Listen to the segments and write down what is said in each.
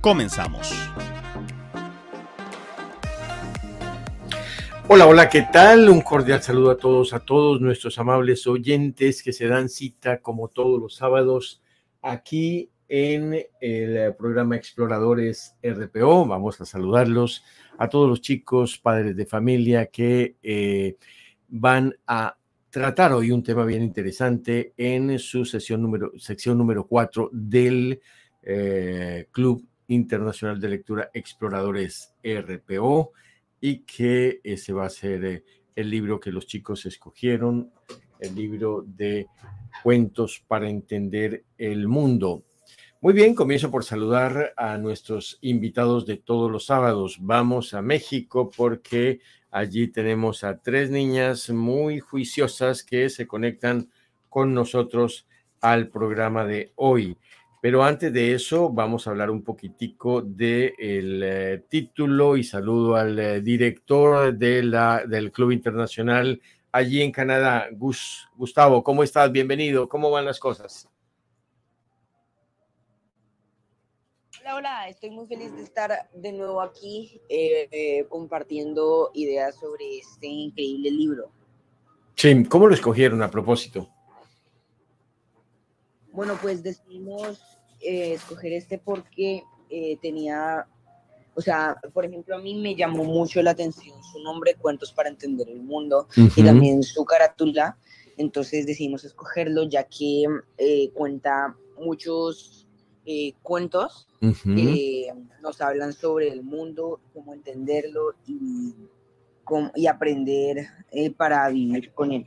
Comenzamos. Hola, hola, ¿qué tal? Un cordial saludo a todos, a todos nuestros amables oyentes que se dan cita como todos los sábados aquí en el programa Exploradores RPO. Vamos a saludarlos a todos los chicos, padres de familia que eh, van a tratar hoy un tema bien interesante en su sesión número, sección número 4 del eh, Club Internacional de Lectura Exploradores RPO y que ese va a ser eh, el libro que los chicos escogieron, el libro de cuentos para entender el mundo. Muy bien, comienzo por saludar a nuestros invitados de todos los sábados. Vamos a México porque allí tenemos a tres niñas muy juiciosas que se conectan con nosotros al programa de hoy. Pero antes de eso, vamos a hablar un poquitico del eh, título y saludo al eh, director de la, del Club Internacional allí en Canadá, Gus, Gustavo. ¿Cómo estás? Bienvenido. ¿Cómo van las cosas? Hola, hola. Estoy muy feliz de estar de nuevo aquí eh, compartiendo ideas sobre este increíble libro. Sí, ¿cómo lo escogieron a propósito? Bueno, pues decidimos eh, escoger este porque eh, tenía, o sea, por ejemplo, a mí me llamó mucho la atención su nombre, Cuentos para Entender el Mundo, y también su carátula. Entonces decidimos escogerlo ya que eh, cuenta muchos cuentos que nos hablan sobre el mundo, cómo entenderlo y, cómo, y aprender para vivir con él.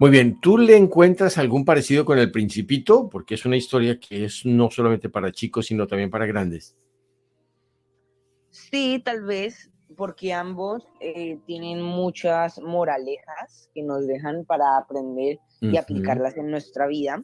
Muy bien, ¿tú le encuentras algún parecido con el Principito? Porque es una historia que es no solamente para chicos, sino también para grandes. Sí, tal vez, porque ambos eh, tienen muchas moralejas que nos dejan para aprender y aplicarlas en nuestra vida.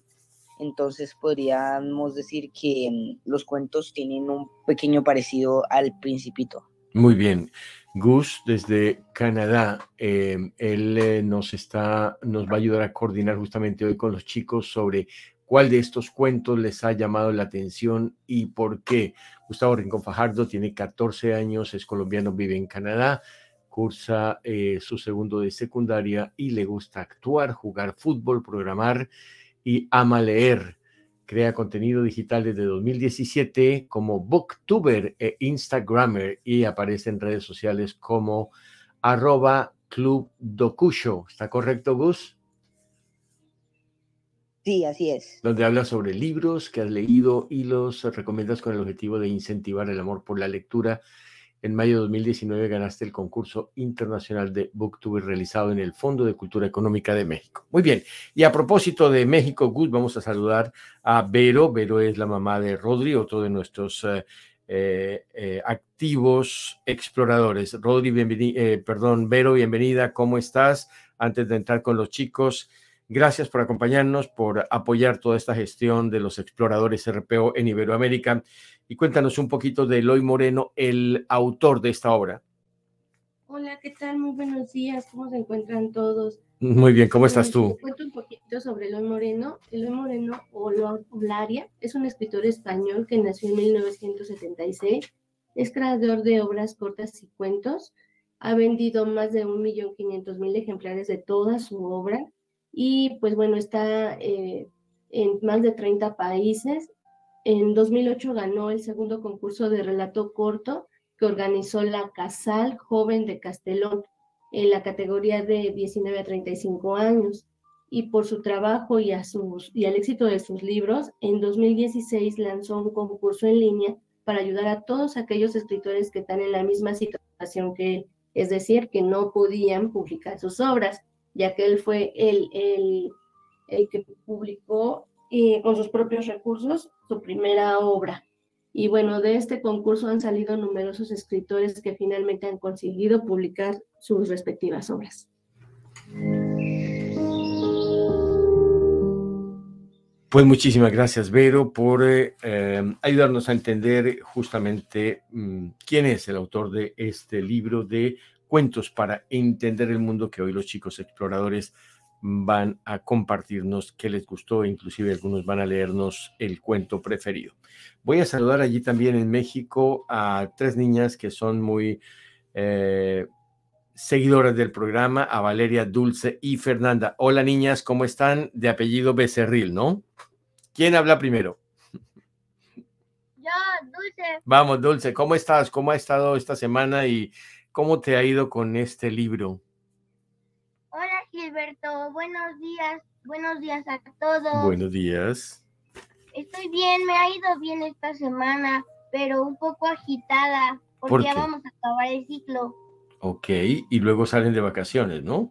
Entonces podríamos decir que mm, los cuentos tienen un pequeño parecido al Principito. Muy bien. Gus desde Canadá, em, él eh, nos está, nos va a ayudar a coordinar justamente hoy con los chicos sobre cuál de estos cuentos les ha llamado la atención y por qué. Gustavo Rincón Fajardo tiene 14 años, es colombiano, vive en Canadá, cursa eh, su segundo de secundaria y le gusta actuar, jugar fútbol, programar y ama leer crea contenido digital desde 2017 como booktuber e instagrammer y aparece en redes sociales como arroba club ¿Está correcto, Gus? Sí, así es. Donde habla sobre libros que has leído y los recomiendas con el objetivo de incentivar el amor por la lectura en mayo de 2019 ganaste el concurso internacional de Booktuber realizado en el Fondo de Cultura Económica de México. Muy bien, y a propósito de México, Gus, vamos a saludar a Vero. Vero es la mamá de Rodri, otro de nuestros eh, eh, eh, activos exploradores. Rodri, bienvenida, perdón, Vero, bienvenida, ¿cómo estás? Antes de entrar con los chicos, gracias por acompañarnos, por apoyar toda esta gestión de los exploradores RPO en Iberoamérica y cuéntanos un poquito de Eloy Moreno, el autor de esta obra. Hola, ¿qué tal? Muy buenos días, ¿cómo se encuentran todos? Muy bien, ¿cómo estás tú? cuento un poquito sobre Eloy Moreno. Eloy Moreno o Olaria es un escritor español que nació en 1976. Es creador de obras cortas y cuentos. Ha vendido más de 1.500.000 ejemplares de toda su obra y pues bueno, está eh, en más de 30 países. En 2008 ganó el segundo concurso de relato corto que organizó la Casal Joven de Castelón en la categoría de 19 a 35 años. Y por su trabajo y, a sus, y al éxito de sus libros, en 2016 lanzó un concurso en línea para ayudar a todos aquellos escritores que están en la misma situación que él, es decir, que no podían publicar sus obras, ya que él fue el, el, el que publicó con sus propios recursos su primera obra. Y bueno, de este concurso han salido numerosos escritores que finalmente han conseguido publicar sus respectivas obras. Pues muchísimas gracias, Vero, por eh, em, ayudarnos a entender justamente mm, quién es el autor de este libro de cuentos para entender el mundo que hoy los chicos exploradores van a compartirnos qué les gustó, inclusive algunos van a leernos el cuento preferido. Voy a saludar allí también en México a tres niñas que son muy eh, seguidoras del programa, a Valeria, Dulce y Fernanda. Hola niñas, ¿cómo están? De apellido Becerril, ¿no? ¿Quién habla primero? Yo, Dulce. Vamos, Dulce, ¿cómo estás? ¿Cómo ha estado esta semana y cómo te ha ido con este libro? Hola Gilberto, buenos días, buenos días a todos. Buenos días. Estoy bien, me ha ido bien esta semana, pero un poco agitada, porque ¿Por ya vamos a acabar el ciclo. Ok, y luego salen de vacaciones, ¿no?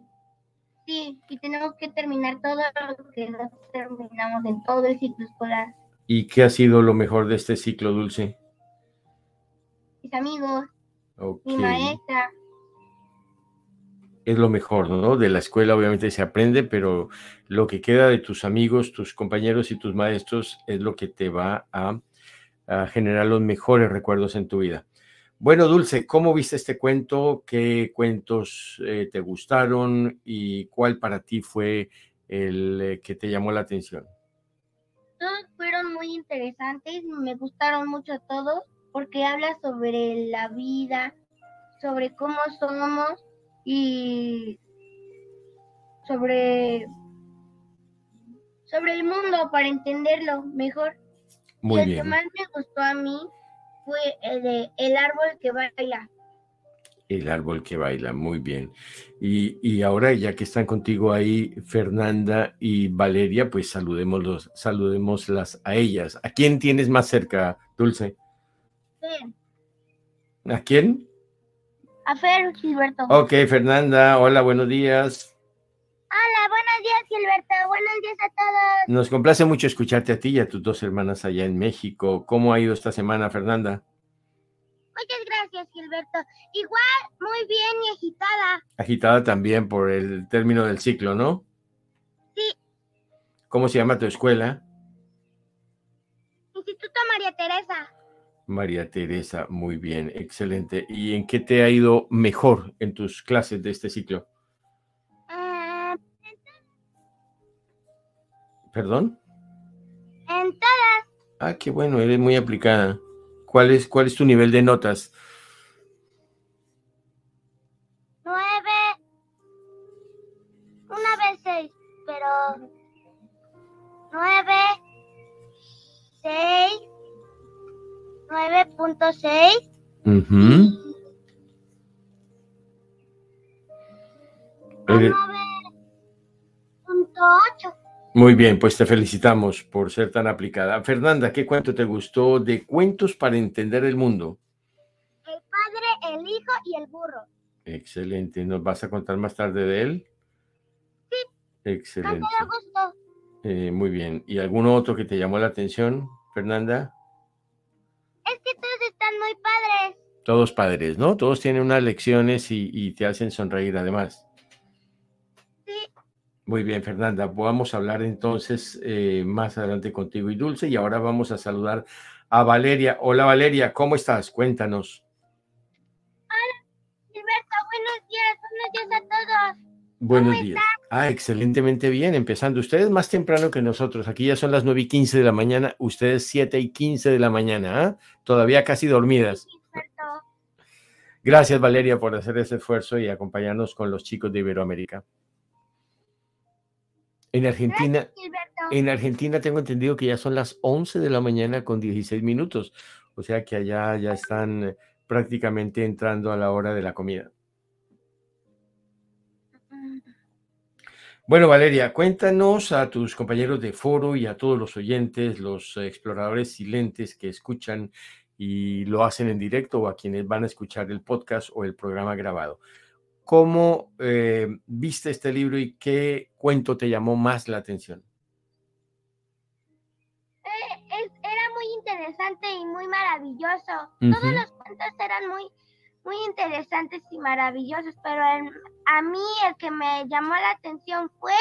Sí, y tenemos que terminar todo lo que no terminamos en todo el ciclo escolar. ¿Y qué ha sido lo mejor de este ciclo, Dulce? Mis amigos, Mi maestra, Es lo mejor, ¿no? De la escuela obviamente se aprende, pero lo que queda de tus amigos, tus compañeros y tus maestros es lo que te va a, a generar los mejores recuerdos en tu vida. Bueno, Dulce, ¿cómo viste este cuento? ¿Qué cuentos eh, te gustaron y cuál para ti fue el eh, que te llamó la atención? todos fueron muy interesantes, me gustaron mucho todos, porque habla sobre la vida, sobre cómo somos y sobre sobre el mundo para entenderlo mejor. Muy el bien. que más me gustó a mí fue el de El árbol que baila. El árbol que baila, muy bien. Y, y ahora, ya que están contigo ahí Fernanda y Valeria, pues saludémoslos, saludémoslas a ellas. ¿A quién tienes más cerca, Dulce? Fer, ¿A quién? A Fer, Gilberto. Ok, Fernanda, hola, buenos días. Hola, buenos días, Gilberto. Buenos días a todos. Nos complace mucho escucharte a ti y a tus dos hermanas allá en México. ¿Cómo ha ido esta semana, Fernanda? Muchas gracias, Gilberto. Igual, muy bien y agitada. Agitada también por el término del ciclo, ¿no? Sí. ¿Cómo se llama tu escuela? Instituto María Teresa. María Teresa, muy bien, excelente. ¿Y en qué te ha ido mejor en tus clases de este ciclo? Eh, ¿Perdón? en todas, Ah, qué bueno, eres muy aplicada. ¿Cuál es, cuál es tu nivel de notas? nueve, una vez seis, pero nueve, seis, nueve punto seis, Ujú. Eres- nueve punto ocho. Muy bien, pues te felicitamos por ser tan aplicada. Fernanda, ¿qué cuento te gustó de cuentos para entender el mundo? El padre, el hijo y el burro. Excelente. ¿Nos vas a contar más tarde de él? Sí. Excelente. ¿Cuánto le gustó? Eh, muy bien. ¿Y algún otro que te llamó la atención, Fernanda? Es que todos están muy padres. Todos padres, ¿no? Todos tienen unas lecciones y, y te hacen sonreír además. Sí. Muy bien, Fernanda. Vamos a hablar entonces eh, más adelante contigo y Dulce. Y ahora vamos a saludar a Valeria. Hola Valeria, ¿cómo estás? Cuéntanos. Gilberto, buenos días, buenos días a todos. Buenos días. Ah, excelentemente bien, empezando. Ustedes más temprano que nosotros. Aquí ya son las 9 y 15 de la mañana, ustedes 7 y 15 de la mañana, ¿ah? Todavía casi dormidas. Gracias, Valeria, por hacer ese esfuerzo y acompañarnos con los chicos de Iberoamérica. En Argentina, en Argentina tengo entendido que ya son las 11 de la mañana con 16 minutos, o sea que allá ya están eh, prácticamente entrando a la hora de la comida. Bueno, Valeria, cuéntanos a tus compañeros de foro y a todos los oyentes, los exploradores silentes que escuchan y lo hacen en directo o a quienes van a escuchar el podcast o el programa grabado. ¿Cómo eh, viste este libro y qué cuento te llamó más la atención? Eh, es- era muy interesante y muy maravilloso. Todos los cuentos eran muy, muy interesantes y maravillosos, pero a mí el que me llamó la atención fue...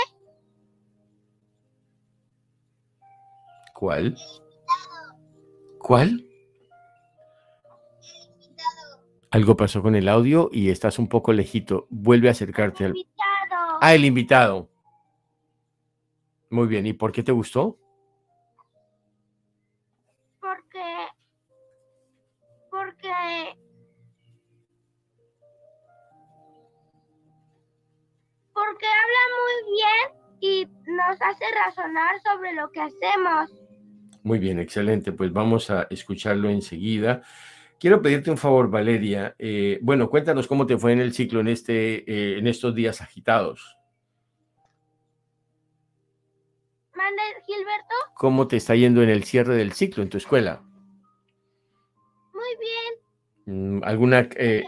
¿Cuál? ¿Cuál? Algo pasó con el audio y estás un poco lejito. Vuelve a acercarte al... Invitado. Ah, el invitado. Muy bien. ¿Y por qué te gustó? Nos hace razonar sobre lo que hacemos. Muy bien, excelente. Pues vamos a escucharlo enseguida. Quiero pedirte un favor, Valeria. Eh, bueno, cuéntanos cómo te fue en el ciclo en, este, eh, en estos días agitados. ¿Mande, Gilberto? ¿Cómo te está yendo en el cierre del ciclo en tu escuela? Muy bien. Mm, ¿Alguna... Eh,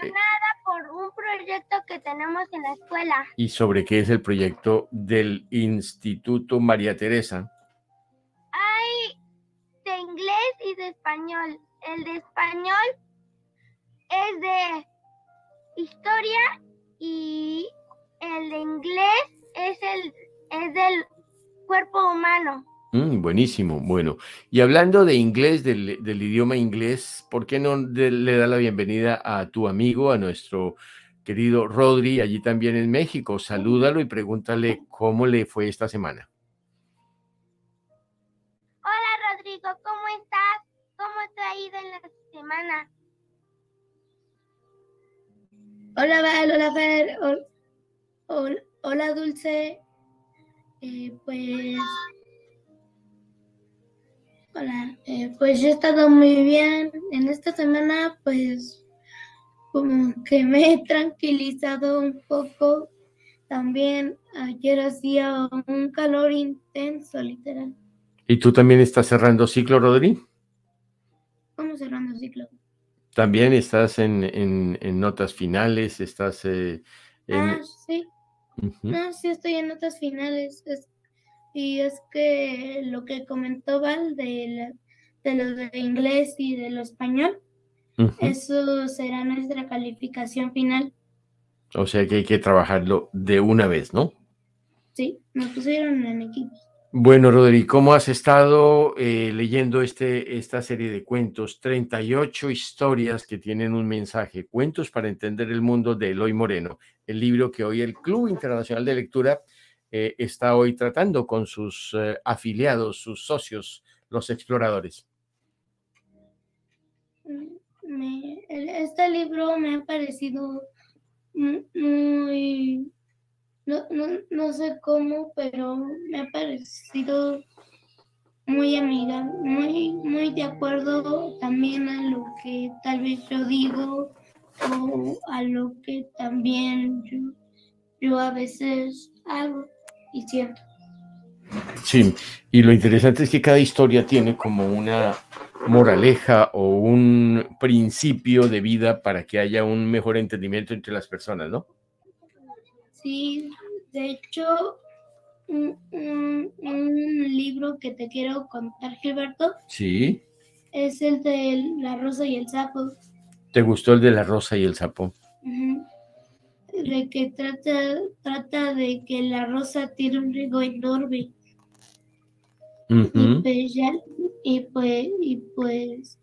proyecto que tenemos en la escuela. ¿Y sobre qué es el proyecto del Instituto María Teresa? Hay de inglés y de español el de español es de historia y el de inglés es el es del cuerpo humano. Mm, buenísimo, bueno. Y hablando de inglés, del, idioma inglés, ¿por qué no le da la bienvenida a tu amigo, a nuestro querido Rodri, allí también en México? Salúdalo y pregúntale cómo le fue esta semana. Hola Rodrigo, ¿cómo estás? ¿Cómo te ha ido en la semana? Hola Val, hola Fer, hola, Dulce. Eh, pues, hola, eh, pues yo he estado muy bien. En esta semana, pues, como que me he tranquilizado un poco. También ayer hacía un calor intenso, literal. ¿Y tú también estás cerrando ciclo, Rodri? Vamos cerrando ciclo. También estás en, notas finales, estás eh, en... Ah, sí. No, sí estoy en notas finales. y es que lo que comentó Val de, de lo de inglés y de lo español, eso será nuestra calificación final. O sea que hay que trabajarlo de una vez, ¿no? Sí, nos pusieron en equipos. Bueno, Rodri, ¿cómo has estado eh, leyendo este, esta serie de cuentos? 38 historias que tienen un mensaje, cuentos para entender el mundo de Eloy Moreno, el libro que hoy el Club Internacional de Lectura eh, está hoy tratando con sus eh, afiliados, sus socios, los exploradores. Este libro me ha parecido muy no, no, no sé cómo, pero me ha parecido muy amiga, muy, muy de acuerdo también a lo que tal vez yo digo o a lo que también yo, yo a veces hago y siento. Sí, y lo interesante es que cada historia tiene como una moraleja o un principio de vida para que haya un mejor entendimiento entre las personas, ¿no? Sí, de hecho, un, libro que te quiero contar, Gilberto. Sí. Es el de La Rosa y el Sapo. ¿Te gustó el de La Rosa y el Sapo? De que trata, trata de que la rosa tiene un rigo enorme. y, pues y, pues, y pues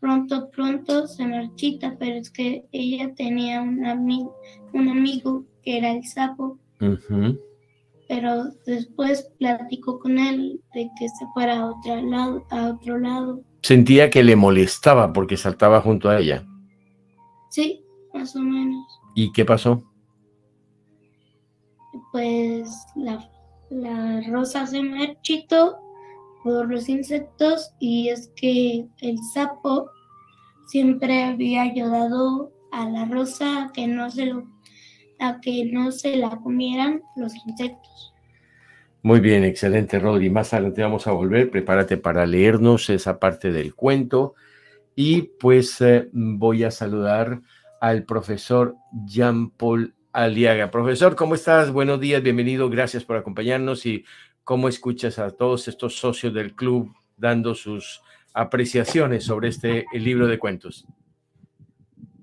pronto, pronto se marchita, pero es que ella tenía un amigo, un amigo que era el sapo. Pero después platicó con él de que se fuera a otro lado, a otro lado. Sentía que le molestaba porque saltaba junto a ella. Sí, más o menos. ¿Y qué pasó? Pues la, la rosa se marchitó por los insectos y es que el sapo siempre había ayudado a la rosa que no se lo a que no se la comieran los insectos. Muy bien, excelente, Rodri. Más adelante vamos a volver. Prepárate para leernos esa parte del cuento. Y pues eh, voy a saludar al profesor Jean-Paul Aliaga. Profesor, ¿cómo estás? Buenos días, bienvenido. Gracias por acompañarnos y cómo escuchas a todos estos socios del club dando sus apreciaciones sobre este libro de cuentos.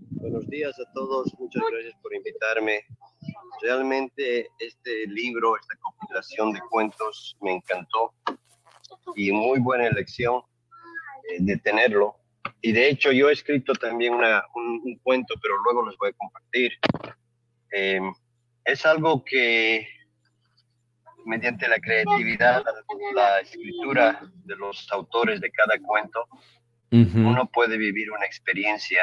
Buenos días a todos, muchas gracias por invitarme. Realmente este libro, esta compilación de cuentos me encantó y muy buena elección eh, de tenerlo. Y de hecho yo he escrito también una, un, cuento, pero luego los voy a compartir. Em, es algo que mediante la creatividad, la, escritura de los autores de cada cuento, uno puede vivir una experiencia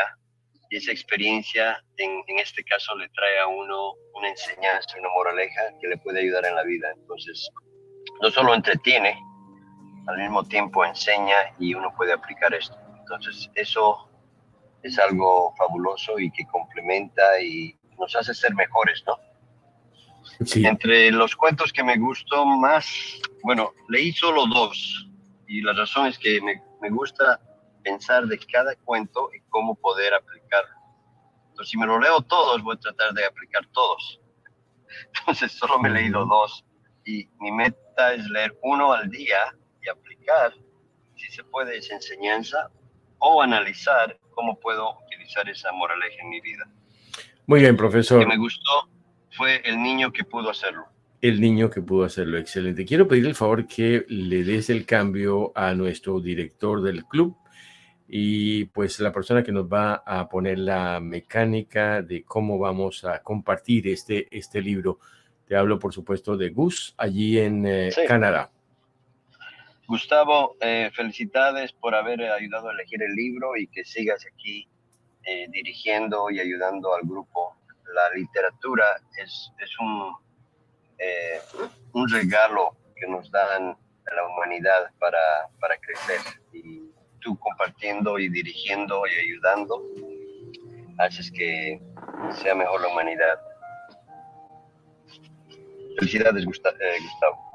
y esa experiencia, en, en, este caso, le trae a uno una enseñanza, una moraleja que le puede ayudar en la vida. Entonces, no solo entretiene, al mismo tiempo enseña y uno puede aplicar esto. Entonces, eso es algo fabuloso y que complementa y nos hace ser mejores, ¿no? Entre los cuentos que me gustó más, bueno, leí solo dos y la razón es que me, me gusta pensar de cada cuento y cómo poder aplicarlo. Entonces, si me lo leo todos, voy a tratar de aplicar todos. Entonces, solo me he leído dos y mi meta es leer uno al día y aplicar, si se puede, esa enseñanza o analizar cómo puedo utilizar esa moraleja en mi vida. Muy bien, profesor. Que me gustó fue el niño que pudo hacerlo. El niño que pudo hacerlo, excelente. Quiero pedirle el favor que le des el cambio a nuestro director del club y pues la persona que nos va a poner la mecánica de cómo vamos a compartir este, este libro. Te hablo, por supuesto, de Gus, allí en eh, Canadá. Gustavo, eh, felicidades por haber ayudado a elegir el libro y que sigas aquí eh, dirigiendo y ayudando al grupo la literatura es, es un, eh, un regalo que nos dan a la humanidad para, para crecer. Y tú compartiendo y dirigiendo y ayudando, haces que sea mejor la humanidad. Felicidades, eh, Gustavo.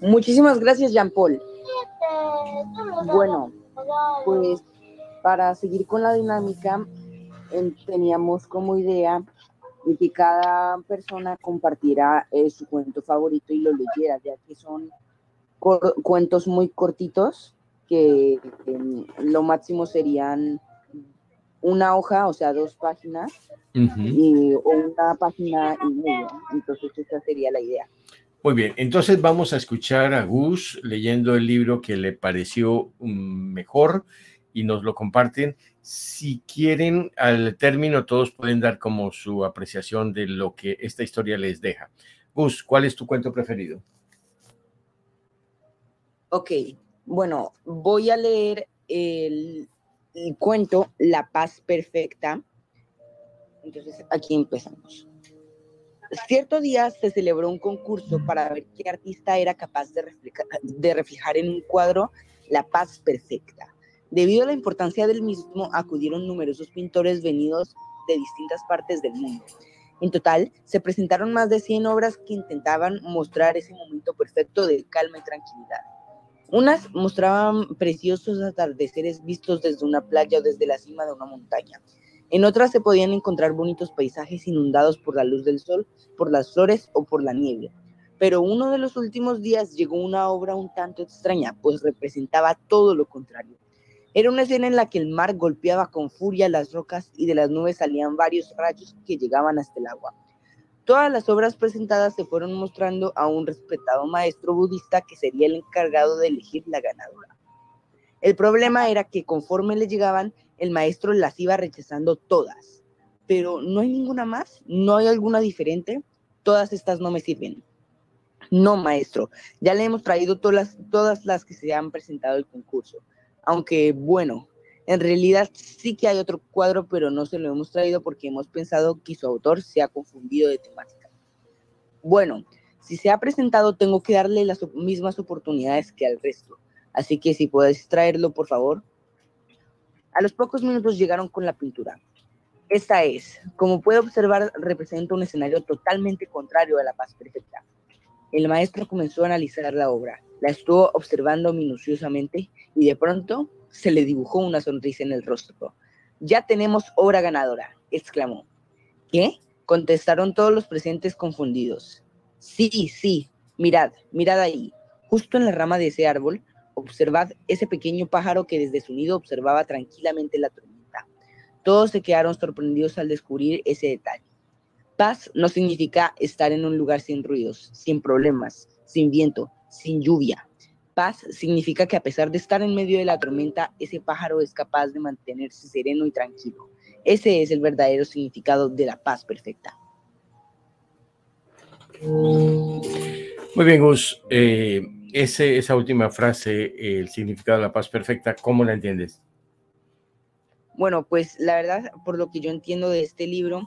Muchísimas gracias, Jean Paul. Bueno, pues para seguir con la dinámica, teníamos como idea de que cada persona compartiera eh, su cuento favorito y lo leyera, ya que son cuentos muy cortitos, que lo máximo serían una hoja, o sea, dos páginas, y, o una página y media. Entonces, esa sería la idea. Muy bien, entonces vamos a escuchar a Gus leyendo el libro que le pareció mm, mejor y nos lo comparten. Si quieren, al término todos pueden dar como su apreciación de lo que esta historia les deja. Gus, ¿cuál es tu cuento preferido? Ok, bueno, voy a leer el, el cuento La paz perfecta. Entonces, aquí empezamos. Cierto día se celebró un concurso para ver qué artista era capaz de reflejar, de reflejar en un cuadro la paz perfecta. Debido a la importancia del mismo, acudieron numerosos pintores venidos de distintas partes del mundo. En total, se presentaron más de 100 obras que intentaban mostrar ese momento perfecto de calma y tranquilidad. Unas mostraban preciosos atardeceres vistos desde una playa o desde la cima de una montaña. En otras se podían encontrar bonitos paisajes inundados por la luz del sol, por las flores o por la nieve. Pero uno de los últimos días llegó una obra un tanto extraña, pues representaba todo lo contrario. Era una escena en la que el mar golpeaba con furia las rocas y de las nubes salían varios rayos que llegaban hasta el agua. Todas las obras presentadas se fueron mostrando a un respetado maestro budista que sería el encargado de elegir la ganadora. El problema era que conforme le llegaban, el maestro las iba rechazando todas. Pero no hay ninguna más, no hay alguna diferente, todas estas no me sirven. No, maestro, ya le hemos traído todas todas las que se han presentado al concurso aunque bueno, en realidad sí que hay otro cuadro, pero no se lo hemos traído porque hemos pensado que su autor se ha confundido de temática. Bueno, si se ha presentado, tengo que darle las mismas oportunidades que al resto. Así que si puedes traerlo, por favor. A los pocos minutos llegaron con la pintura. Esta es, como puede observar, representa un escenario totalmente contrario a la paz perfecta. El maestro comenzó a analizar la obra, la estuvo observando minuciosamente y de pronto se le dibujó una sonrisa en el rostro. Ya tenemos obra ganadora, exclamó. ¿Qué? contestaron todos los presentes confundidos. Sí, sí, mirad, mirad ahí. Justo en la rama de ese árbol observad ese pequeño pájaro que desde su nido observaba tranquilamente la tormenta. Todos se quedaron sorprendidos al descubrir ese detalle. Paz no significa estar en un lugar sin ruidos, sin problemas, sin viento, sin lluvia. Paz significa que a pesar de estar en medio de la tormenta, ese pájaro es capaz de mantenerse sereno y tranquilo. Ese es el verdadero significado de la paz perfecta. Muy bien, Gus. Eh, ese, esa última frase, el significado de la paz perfecta, ¿cómo la entiendes? Bueno, pues la verdad, por lo que yo entiendo de este libro,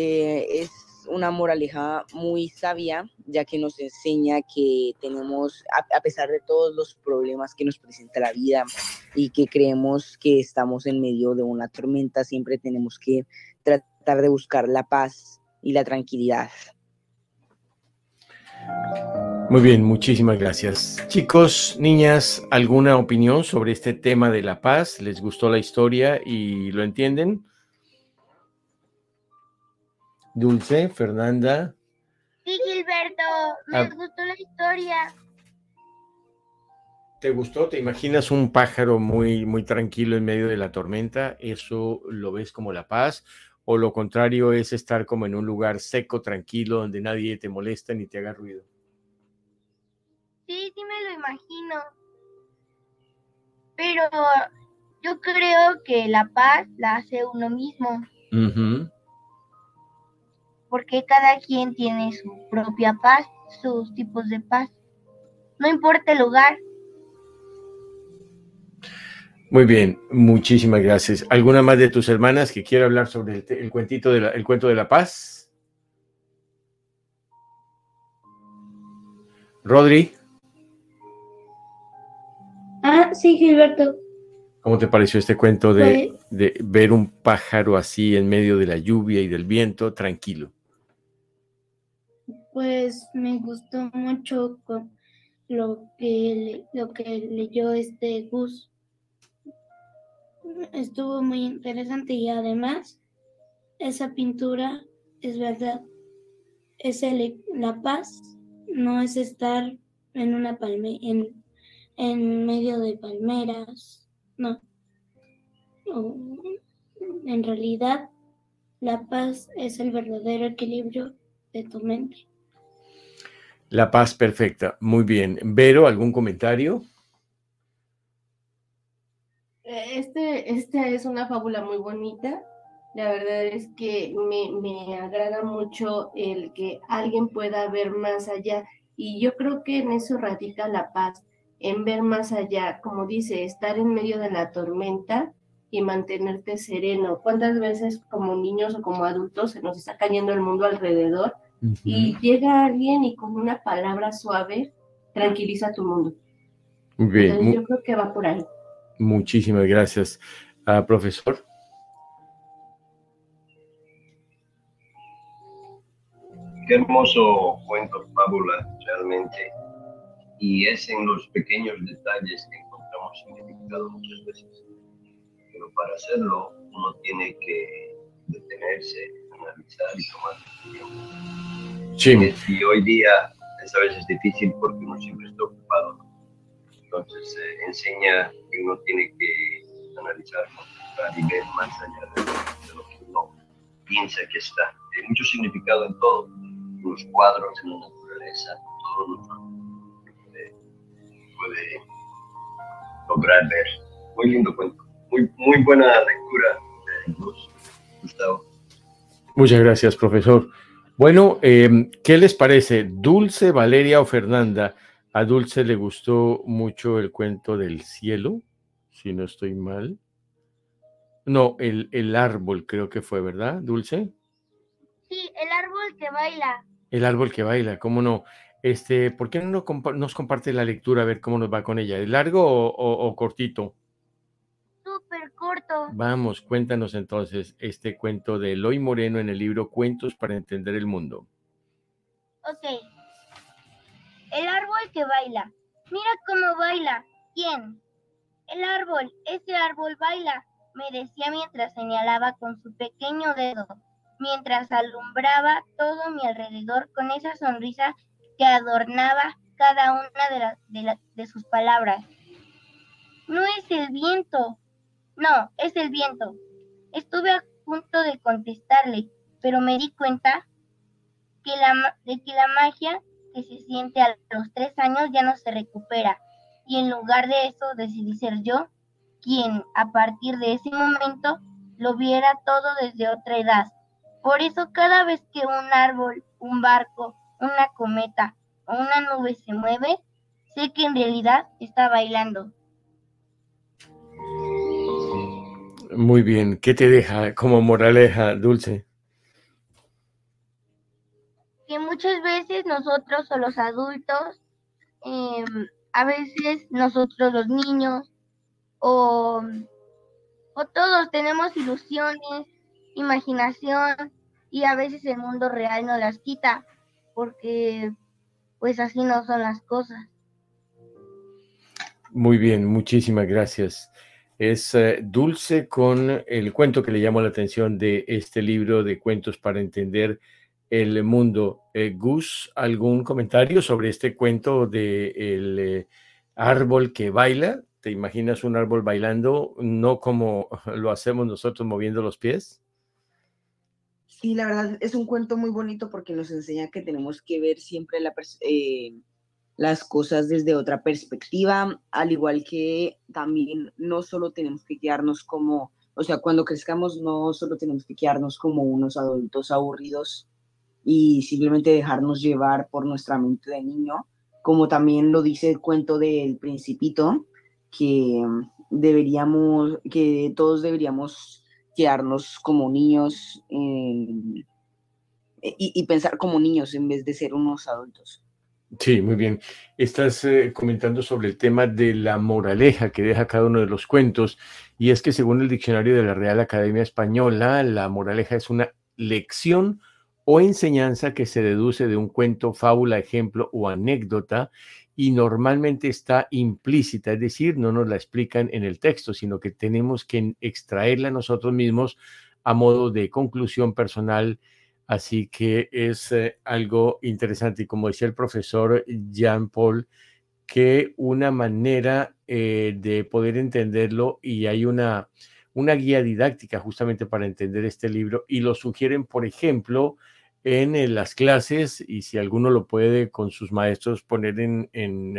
eh, es una moraleja muy sabia, ya que nos enseña que tenemos, a, pesar de todos los problemas que nos presenta la vida y que creemos que estamos en medio de una tormenta, siempre tenemos que tratar de buscar la paz y la tranquilidad. Muy bien, muchísimas gracias. Chicos, niñas, ¿alguna opinión sobre este tema de la paz? ¿Les gustó la historia y lo entienden? Dulce, Fernanda. Sí, Gilberto, me ah. gustó la historia. ¿Te gustó? ¿Te imaginas un pájaro muy, muy tranquilo en medio de la tormenta? ¿Eso lo ves como la paz? ¿O lo contrario es estar como en un lugar seco, tranquilo, donde nadie te molesta ni te haga ruido? Sí, sí me lo imagino. Pero yo creo que la paz la hace uno mismo porque cada quien tiene su propia paz, sus tipos de paz. No importa el lugar. Muy bien, muchísimas gracias. ¿Alguna más de tus hermanas que quiera hablar sobre el, cuentito de el cuento de la paz? Rodri. Ah, sí, Gilberto. ¿Cómo te pareció este cuento de, pues de, ver un pájaro así en medio de la lluvia y del viento, tranquilo? Pues me gustó mucho lo que, lo que leyó este Gus. Estuvo muy interesante y además esa pintura es verdad. Es el, la paz, no es estar en una palme, en, en medio de palmeras, no. En realidad, la paz es el verdadero equilibrio de tu mente. La paz perfecta. Muy bien. Vero, ¿algún comentario? Eh, este, esta es una fábula muy bonita. La verdad es que me, me agrada mucho el que alguien pueda ver más allá. Y yo creo que en eso radica la paz, en ver más allá, como dice, estar en medio de la tormenta y mantenerte sereno. ¿Cuántas veces como niños o como adultos se nos está cayendo el mundo alrededor? Y llega alguien y con una palabra suave tranquiliza tu mundo. Bien. yo creo que va por ahí. Muchísimas gracias, uh, profesor. Qué hermoso cuento, fábula, realmente. Y es en los pequeños detalles que encontramos significado muchas veces. Pero para hacerlo, uno tiene que detenerse, analizar y tomar tiempo Sí. Y hoy día es a veces difícil porque uno siempre está ocupado. Entonces eh, enseña que uno tiene que analizar, y ver más allá de, lo que uno piensa que está. Hay mucho significado en todo, en los cuadros, en la naturaleza, todo lo que puede, puede lograr ver. Muy lindo cuento. Muy, muy buena lectura, de Gustavo. Muchas gracias, profesor. Bueno, em, ¿qué les parece? Dulce, Valeria o Fernanda. A Dulce le gustó mucho el cuento del cielo, si no estoy mal. No, el, el árbol creo que fue, ¿verdad, Dulce? Sí, el árbol que baila. El árbol que baila, ¿cómo no? Este, ¿por qué no nos comparte la lectura a ver cómo nos va con ella? ¿Es largo o cortito? Corto. Vamos, cuéntanos entonces este cuento de Eloy Moreno en el libro Cuentos para entender el mundo. Ok. El árbol que baila. Mira cómo baila. ¿Quién? El árbol. Ese árbol baila, me decía mientras señalaba con su pequeño dedo, mientras alumbraba todo mi alrededor con esa sonrisa que adornaba cada una de, de sus palabras. No es el viento. No, es el viento. Estuve a punto de contestarle, pero me di cuenta de que la magia que se siente a los tres años ya no se recupera. Y en lugar de eso decidí ser yo quien a partir de ese momento lo viera todo desde otra edad. Por eso cada vez que un árbol, un barco, una cometa o una nube se mueve, sé que en realidad está bailando. Muy bien, ¿qué te deja como moraleja, Dulce? Que muchas veces nosotros o los adultos, em, a veces nosotros los niños o, o todos tenemos ilusiones, imaginación y a veces el mundo real nos las quita porque pues así no son las cosas. Muy bien, muchísimas gracias. Es eh, Dulce con el cuento que le llamó la atención de este libro de cuentos para entender el mundo. Eh, Gus, ¿algún comentario sobre este cuento de el eh, árbol que baila? ¿Te imaginas un árbol bailando, no como lo hacemos nosotros moviendo los pies? Sí, la verdad es un cuento muy bonito porque nos enseña que tenemos que ver siempre eh, las cosas desde otra perspectiva, al igual que también no solo tenemos que quedarnos como, o sea, cuando crezcamos no solo tenemos que quedarnos como unos adultos aburridos y simplemente dejarnos llevar por nuestra mente de niño, como también lo dice el cuento del principito, que deberíamos, que todos deberíamos quedarnos como niños y, pensar como niños en vez de ser unos adultos. Sí, muy bien. Estás eh, comentando sobre el tema de la moraleja que deja cada uno de los cuentos, y es que según el diccionario de la Real Academia Española, la moraleja es una lección o enseñanza que se deduce de un cuento, fábula, ejemplo o anécdota y normalmente está implícita, es decir, no nos la explican en el texto, sino que tenemos que extraerla nosotros mismos a modo de conclusión personal. Así que es eh, algo interesante y como decía el profesor Jean Paul, que una manera eh, de poder entenderlo y hay una, una guía didáctica justamente para entender este libro y lo sugieren, por ejemplo, en, las clases y si alguno lo puede con sus maestros poner en, en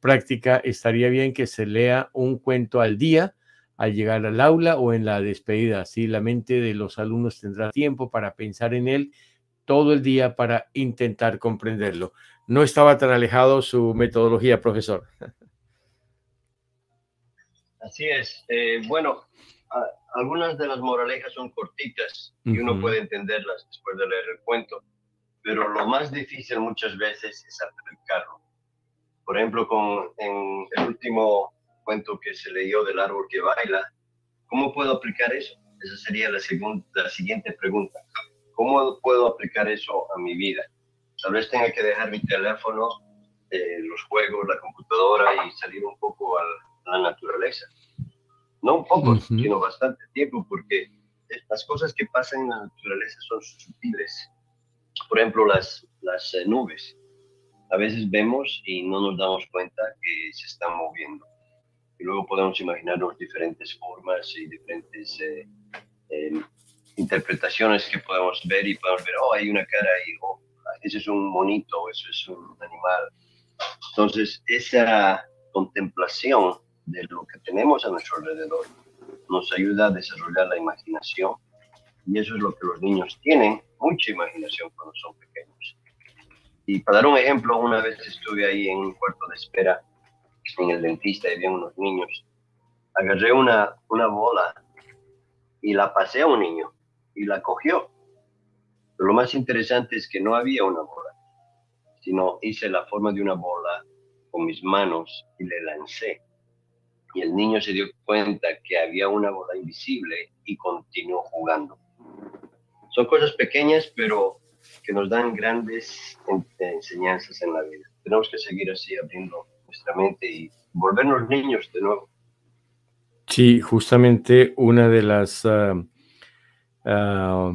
práctica, estaría bien que se lea un cuento al día al llegar al aula o en la despedida. Así la mente de los alumnos tendrá tiempo para pensar en él todo el día para intentar comprenderlo. No estaba tan alejado su metodología, profesor. Así es. Eh, bueno, algunas de las moralejas son cortitas y uno puede entenderlas después de leer el cuento, pero lo más difícil muchas veces es aplicarlo. Por ejemplo, con, en el último cuento que se leyó del árbol que baila, ¿cómo puedo aplicar eso? Esa sería la, segunda, la siguiente pregunta. ¿Cómo puedo aplicar eso a mi vida? Tal vez tenga que dejar mi teléfono, eh, los juegos, la computadora y salir un poco a la naturaleza no un poco, sino bastante tiempo, porque las cosas que pasan en la naturaleza son sutiles. Por ejemplo, las, las eh, nubes. A veces vemos y no nos damos cuenta que se están moviendo. Y luego podemos imaginarnos diferentes formas y diferentes eh, em, interpretaciones que podemos ver y podemos ver, oh, hay una cara ahí, oh, ese es un monito, eso es un animal. Entonces, esa contemplación de lo que tenemos a nuestro alrededor nos ayuda a desarrollar la imaginación y eso es lo que los niños tienen, mucha imaginación cuando son pequeños. Y para dar un ejemplo, una vez estuve ahí en un cuarto de espera en el dentista y vi unos niños. Agarré una, una bola y la pasé a un niño y la cogió. Pero lo más interesante es que no había una bola, sino hice la forma de una bola con mis manos y le lancé y el niño se dio cuenta que había una bola invisible y continuó jugando. Son cosas pequeñas, pero que nos dan grandes enseñanzas en la vida. Tenemos que seguir así abriendo nuestra mente y volvernos niños de nuevo. Sí, justamente una de las, ah, ah,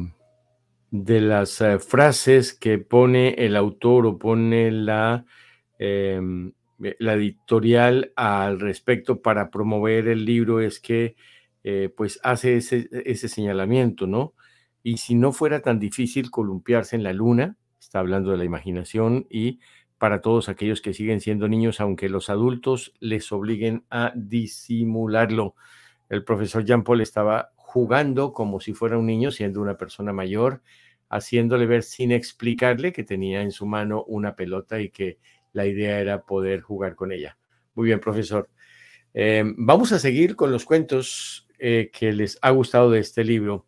de las ah, frases que pone el autor o pone la em, la editorial al respecto para promover el libro es que eh, pues hace ese, ese señalamiento, ¿no? Y si no fuera tan difícil columpiarse en la luna, está hablando de la imaginación y para todos aquellos que siguen siendo niños, aunque los adultos les obliguen a disimularlo. El profesor Jean Paul estaba jugando como si fuera un niño, siendo una persona mayor, haciéndole ver sin explicarle que tenía en su mano una pelota y que la idea era poder jugar con ella. Muy bien, profesor. Eh, vamos a seguir con los cuentos eh, que les ha gustado de este libro.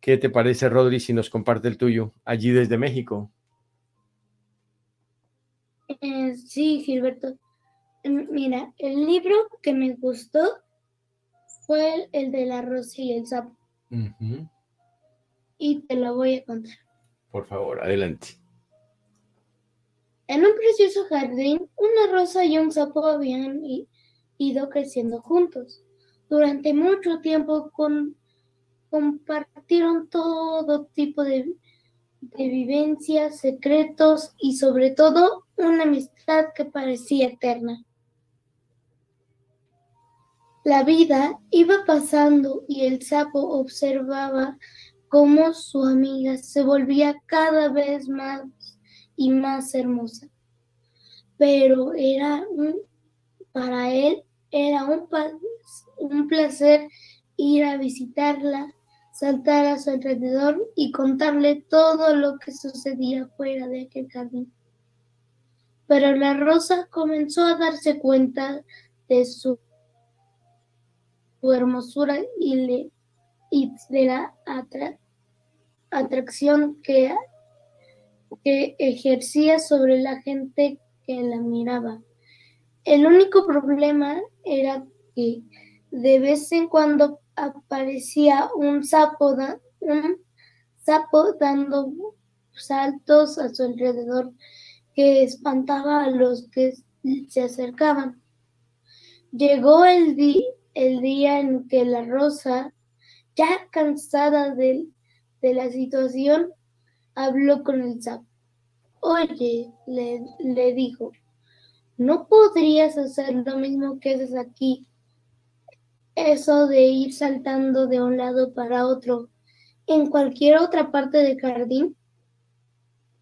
¿Qué te parece, Rodri, si nos comparte el tuyo allí desde México? Eh, sí, Gilberto. Mm, mira, el libro que me gustó fue el, de la rosa y el sapo. Y te lo voy a contar. Por favor, adelante. En un precioso jardín, una rosa y un sapo habían ido creciendo juntos. Durante mucho tiempo con compartieron todo tipo de, vivencias, secretos y sobre todo una amistad que parecía eterna. La vida iba pasando y el sapo observaba cómo su amiga se volvía cada vez más y más hermosa. Pero era un, para él era un, un placer ir a visitarla saltar a su alrededor y contarle todo lo que sucedía fuera de aquel jardín. Pero la rosa comenzó a darse cuenta de su, hermosura y, le, y de la atracción que, que ejercía sobre la gente que la miraba. El único problema era que de vez en cuando aparecía un sapo, un sapo dando saltos a su alrededor que espantaba a los que se acercaban. Llegó el, el día en que la rosa, ya cansada de, de la situación, habló con el sapo. Oye, le, le dijo, ¿no podrías hacer lo mismo que haces aquí eso de ir saltando de un lado para otro en cualquier otra parte del jardín?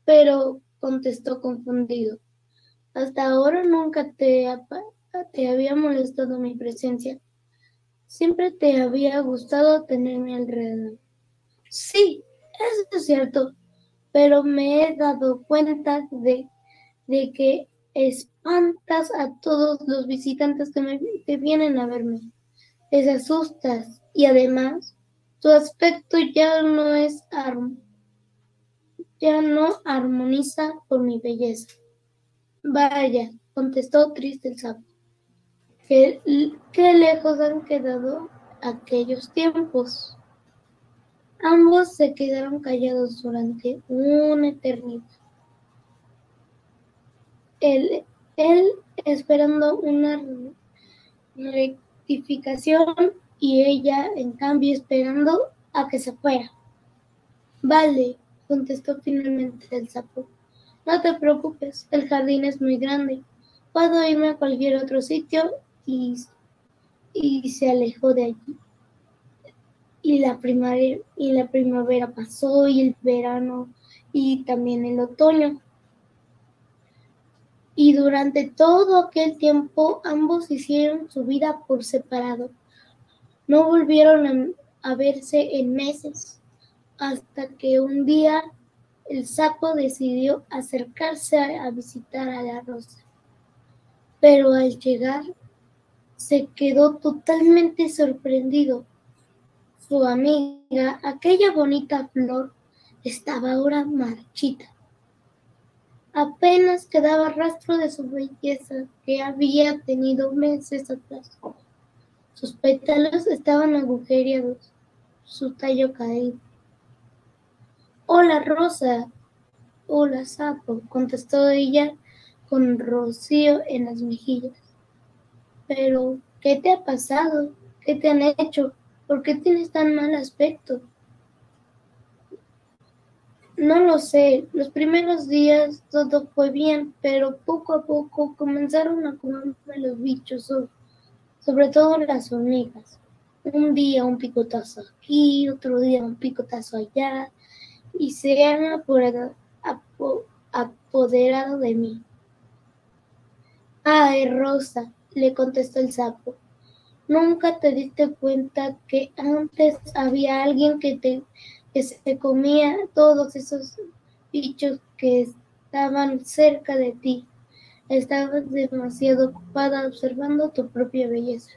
Pero contestó confundido. Hasta ahora nunca te, te había molestado mi presencia. Siempre te había gustado tenerme alrededor. Sí, eso es cierto, pero me he dado cuenta de, de que espantas a todos los visitantes que, me, que vienen a verme les asustas y además tu aspecto ya no es ya no armoniza con mi belleza. Vaya, contestó triste el sapo. Qué, qué lejos han quedado aquellos tiempos. Ambos se quedaron callados durante una eternidad. Él, él esperando una y ella, en cambio, esperando a que se fuera. Vale, contestó finalmente el sapo. No te preocupes, el jardín es muy grande. Puedo irme a cualquier otro sitio y, y se alejó de allí. Y la, y la primavera pasó y el verano y también el otoño y durante todo aquel tiempo ambos hicieron su vida por separado. No volvieron a, verse en meses, hasta que un día el sapo decidió acercarse a, a visitar a la rosa. Pero al llegar se quedó totalmente sorprendido. Su amiga, aquella bonita flor, estaba ahora marchita Apenas quedaba rastro de su belleza que había tenido meses atrás. Sus pétalos estaban agujereados, su tallo caído. Hola, Rosa. Hola, sapo, contestó ella con rocío en las mejillas. Pero, ¿qué te ha pasado? ¿Qué te han hecho? ¿Por qué tienes tan mal aspecto? No lo sé. Los primeros días todo fue bien, pero poco a poco comenzaron a comerme los bichos, sobre todo las hormigas. Un día un picotazo aquí, otro día un picotazo allá, y se han apoderado, apoderado de mí. Ay, Rosa, le contestó el sapo. ¿Nunca te diste cuenta que antes había alguien que te que se comía todos esos bichos que estaban cerca de ti. Estabas demasiado ocupada observando tu propia belleza.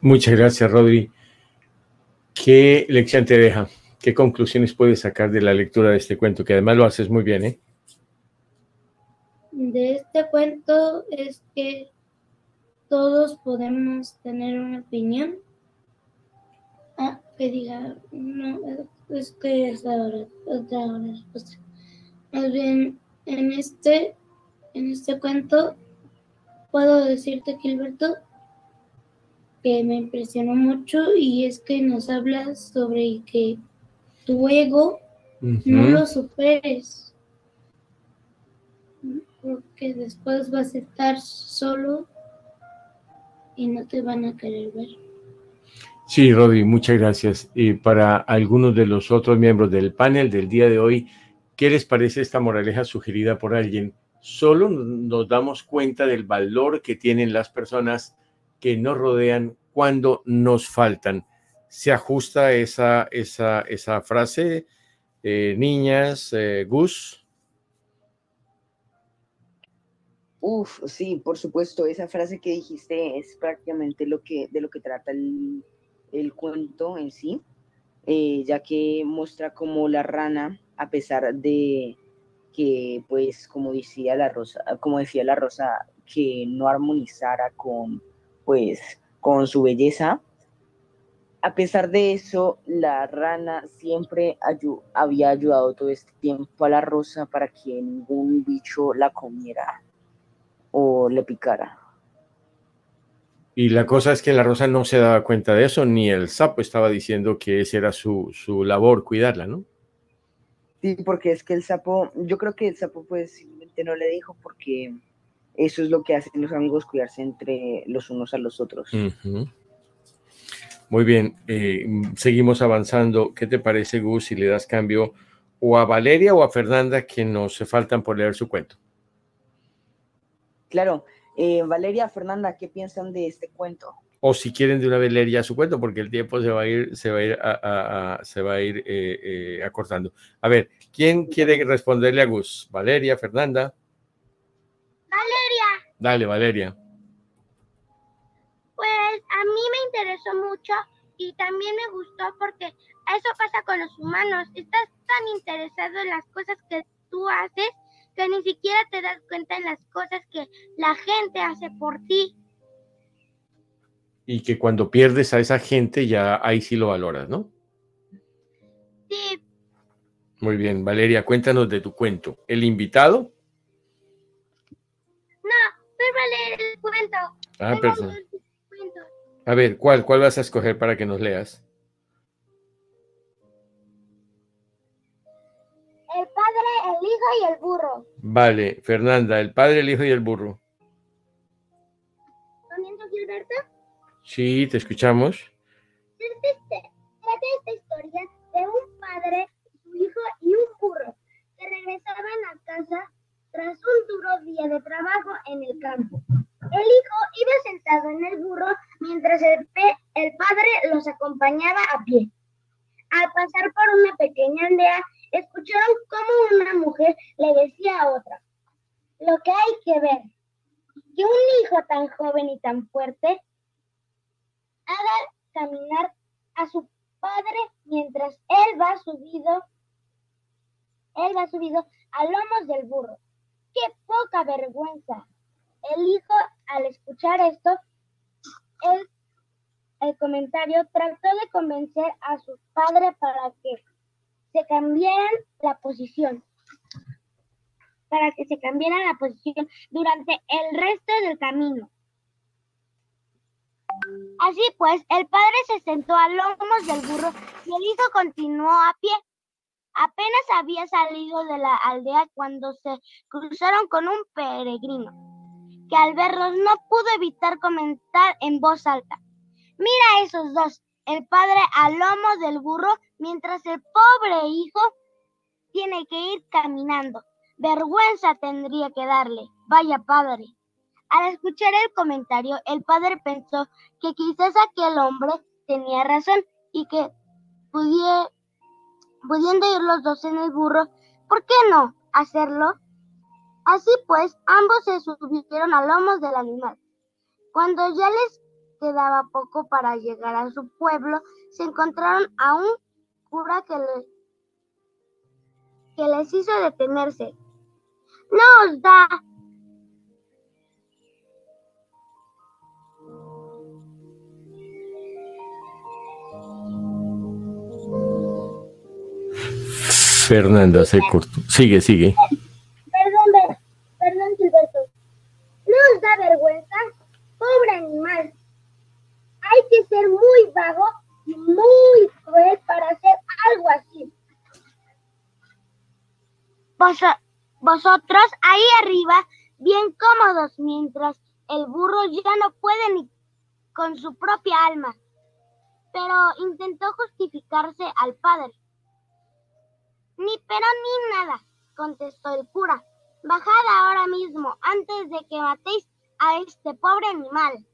Muchas gracias, Rodri. ¿Qué lección te deja? ¿Qué conclusiones puedes sacar de la lectura de este cuento? Que además lo haces muy bien, ¿eh? De este cuento es que todos podemos tener una opinión. Ah, que diga, no, es que es ahora, otra respuesta. Más bien, en este, en este cuento, puedo decirte, Gilberto, que me impresionó mucho y es que nos habla sobre que tu ego no lo superes, porque después vas a estar solo y no te van a querer ver. Sí, Rodi, muchas gracias. Y para algunos de los otros miembros del panel del día de hoy, ¿qué les parece esta moraleja sugerida por alguien? Solo nos damos cuenta del valor que tienen las personas que nos rodean cuando nos faltan. ¿Se ajusta esa, esa, esa frase, eh, niñas, eh, Gus? Uf, sí, por supuesto, esa frase que dijiste es prácticamente lo que, de lo que trata el, cuento en sí, eh, ya que muestra como la rana, a pesar de que, pues, como decía la rosa, como decía la rosa, que no armonizara con, pues, con su belleza, a pesar de eso, la rana siempre había ayudado todo este tiempo a la rosa para que ningún bicho la comiera o le picara. Y la cosa es que la rosa no se daba cuenta de eso, ni el sapo estaba diciendo que esa era su, su labor, cuidarla, ¿no? Sí, porque es que el sapo, yo creo que el sapo pues simplemente no le dijo porque eso es lo que hacen los amigos, cuidarse entre los unos a los otros. Muy bien, eh, seguimos avanzando. ¿Qué te parece, Gus, si le das cambio o a Valeria o a Fernanda que nos faltan por leer su cuento? Claro. Eh, Valeria, Fernanda, ¿qué piensan de este cuento? O si quieren de una vez leer ya su cuento, porque el tiempo se va a ir, se va a ir, a, se va a ir eh, eh, acortando. A ver, ¿quién quiere responderle a Gus? Valeria, Fernanda. Valeria. Dale, Valeria. Pues a mí me interesó mucho y también me gustó porque eso pasa con los humanos. Estás tan interesado en las cosas que tú haces que ni siquiera te das cuenta en las cosas que la gente hace por ti. Y que cuando pierdes a esa gente ya ahí sí lo valoras, ¿no? Sí. Muy bien, Valeria, cuéntanos de tu cuento. ¿El invitado? No, soy Valeria el cuento. Ah, perdón. A ver, ¿cuál, ¿cuál vas a escoger para que nos leas? Y el burro. Vale, Fernanda, el padre, el hijo y el burro. ¿Comienzo, Gilberto? Sí, te escuchamos. Trata esta historia de un padre, su hijo y un burro que regresaban a casa tras un duro día de trabajo en el campo. El hijo iba sentado en el burro mientras el, el padre los acompañaba a pie. Al pasar por una pequeña aldea, escucharon cómo una mujer le decía a otra, lo que hay que ver, que un hijo tan joven y tan fuerte haga caminar a su padre mientras él va subido, él va subido a lomos del burro. ¡Qué poca vergüenza! El hijo, al escuchar esto, el, el comentario trató de convencer a su padre para que se cambiaran la posición, para que se cambiara la posición durante el resto del camino. Así pues, el padre se sentó a lomos del burro y el hijo continuó a pie. Apenas había salido de la aldea cuando se cruzaron con un peregrino, que al verlos no pudo evitar comentar en voz alta. Mira esos dos, el padre a lomos del burro, mientras el pobre hijo tiene que ir caminando. Vergüenza tendría que darle. Vaya padre. Al escuchar el comentario, el padre pensó que quizás aquel hombre tenía razón y que pudiendo ir los dos en el burro, ¿por qué no hacerlo? Así pues, ambos se subieron a lomos del animal. Cuando ya les quedaba poco para llegar a su pueblo, se encontraron a un cura que, que les hizo detenerse. No os da Fernanda se cortó. Sigue, sigue. Perdón, perdón, Gilberto. ¿No os da vergüenza? Pobre animal. Hay que ser muy vago y muy cruel para hacer algo así. Vosotros ahí arriba, bien cómodos, mientras el burro ya no puede ni con su propia alma. Pero intentó justificarse al padre. Ni pero ni nada, contestó el cura. Bajad ahora mismo, antes de que matéis a este pobre animal.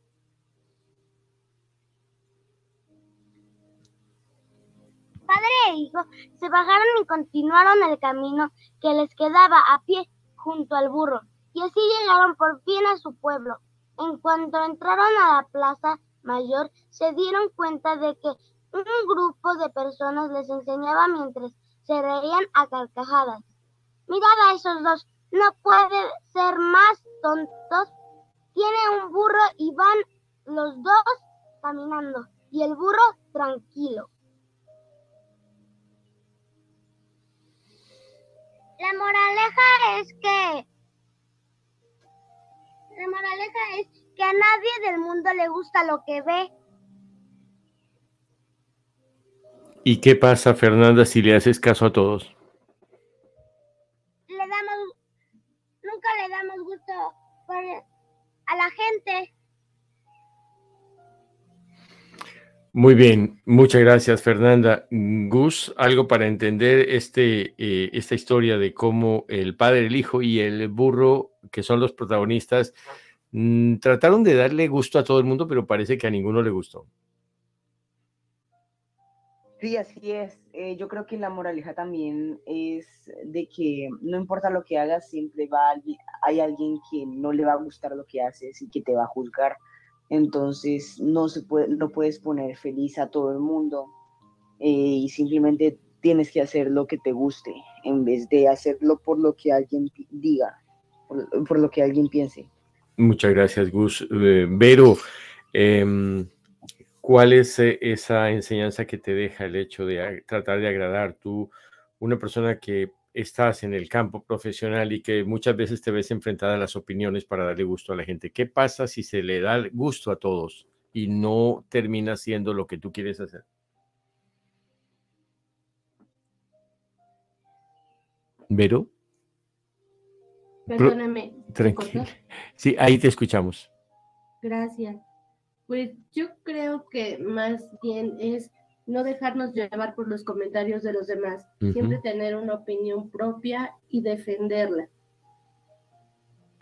Padre e hijo se bajaron y continuaron el camino que les quedaba a pie junto al burro, y así llegaron por fin a su pueblo. En cuanto entraron a la plaza mayor, se dieron cuenta de que un grupo de personas les enseñaba mientras se reían a carcajadas. Mirad a esos dos, no puede ser más tontos. Tiene un burro y van los dos caminando y el burro tranquilo. La moraleja es que la moraleja es que a nadie del mundo le gusta lo que ve. ¿Y qué pasa, Fernanda, si le haces caso a todos? Le damos, nunca le damos gusto a la gente. Muy bien, muchas gracias, Fernanda. Gus, algo para entender este, eh, esta historia de cómo el padre, el hijo y el burro, que son los protagonistas, mm, trataron de darle gusto a todo el mundo, pero parece que a ninguno le gustó. Sí, así es. Eh, yo creo que la moraleja también es de que no importa lo que hagas, siempre va hay alguien que no le va a gustar lo que haces y que te va a juzgar. Entonces no se puede, no puedes poner feliz a todo el mundo eh, y simplemente tienes que hacer lo que te guste en vez de hacerlo por lo que alguien diga, por, lo que alguien piense. Muchas gracias, Gus. Eh, Vero, em, ¿Cuál es eh, esa enseñanza que te deja el hecho de tratar de agradar tú, una persona que estás en el campo profesional y que muchas veces te ves enfrentada a las opiniones para darle gusto a la gente? ¿Qué pasa si se le da gusto a todos y no termina siendo lo que tú quieres hacer? ¿Vero? Perdóname. Tranquilo. Sí, ahí te escuchamos. Gracias. Pues yo creo que más bien es no dejarnos llevar por los comentarios de los demás, siempre tener una opinión propia y defenderla.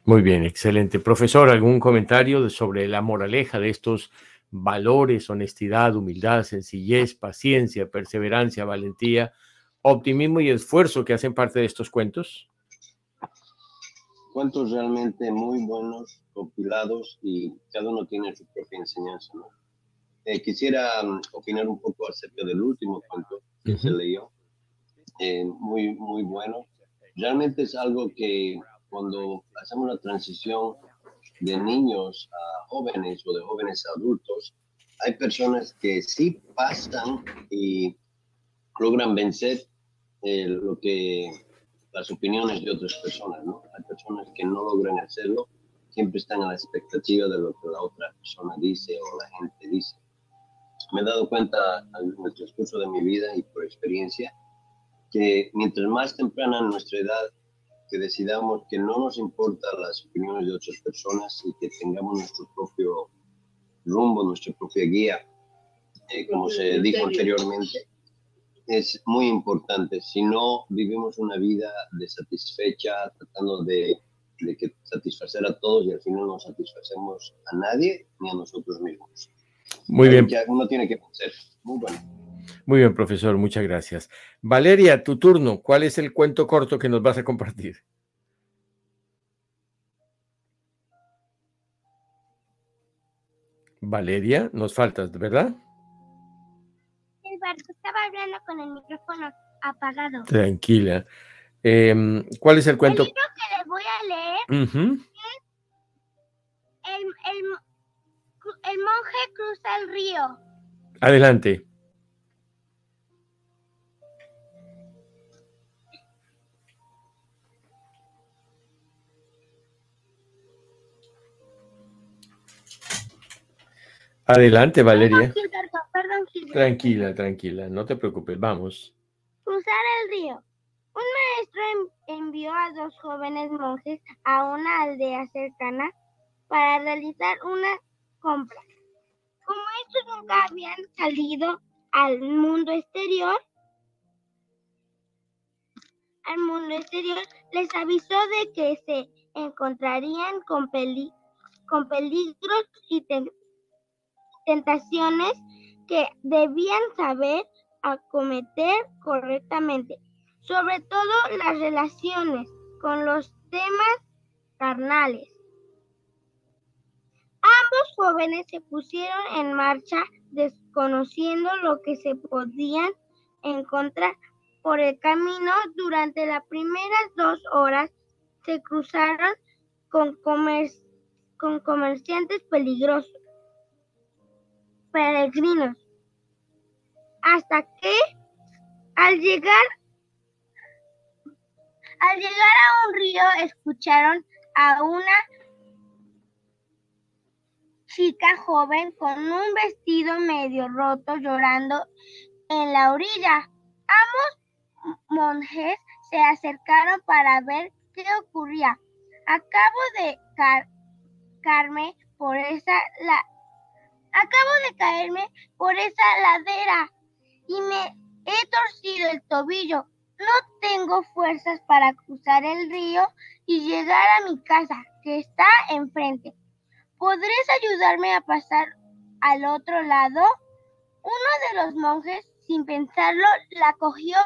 Muy bien, excelente. Profesor, ¿algún comentario sobre la moraleja de estos valores, honestidad, humildad, sencillez, paciencia, perseverancia, valentía, optimismo y esfuerzo que hacen parte de estos cuentos? cuentos realmente muy buenos, compilados y cada uno tiene su propia enseñanza. ¿no? Eh, quisiera mm, opinar un poco acerca del último cuento que se leyó, eh, muy, muy bueno. Realmente es algo que cuando hacemos la transición de niños a jóvenes o de jóvenes a adultos, hay personas que sí pasan y logran vencer eh, lo que las opiniones de otras personas, ¿no? Hay personas que no logran hacerlo, siempre están a la expectativa de lo que la otra persona dice o la gente dice. Me he dado cuenta en el transcurso de mi vida y por experiencia que mientras más temprana en nuestra edad que decidamos que no nos importan las opiniones de otras personas y que tengamos nuestro propio rumbo, nuestra propia guía, eh, como se dijo anteriormente, es muy importante. Si no, vivimos una vida desatisfecha, tratando de, de que satisfacer a todos y al final no satisfacemos a nadie ni a nosotros mismos. Muy bien. uno tiene que hacer. Muy bueno. Muy bien, profesor, muchas gracias. Valeria, tu turno. ¿Cuál es el cuento corto que nos vas a compartir? Valeria, nos faltas, ¿verdad? El barco estaba hablando con el micrófono apagado. Tranquila. Em, ¿Cuál es el cuento? El libro que les voy a leer es el, el monje cruza el río. Adelante. Adelante, Valeria. Tranquila, tranquila, no te preocupes, vamos. Cruzar el río. Un maestro envió a dos jóvenes monjes a una aldea cercana para realizar una compra. Como estos nunca habían salido al mundo exterior, al mundo exterior les avisó de que se encontrarían con, con peligros y tentaciones que debían saber acometer correctamente, sobre todo las relaciones con los temas carnales. Ambos jóvenes se pusieron en marcha desconociendo lo que se podían encontrar por el camino. Durante las primeras dos horas se cruzaron con, comerciantes peligrosos peregrinos, hasta que al llegar al llegar a un río escucharon a una chica joven con un vestido medio roto llorando en la orilla. Ambos monjes se acercaron para ver qué ocurría. Acabo de carme por esa Acabo de caerme por esa ladera y me he torcido el tobillo. No tengo fuerzas para cruzar el río y llegar a mi casa, que está enfrente. ¿Podrías ayudarme a pasar al otro lado? Uno de los monjes, sin pensarlo, la cogió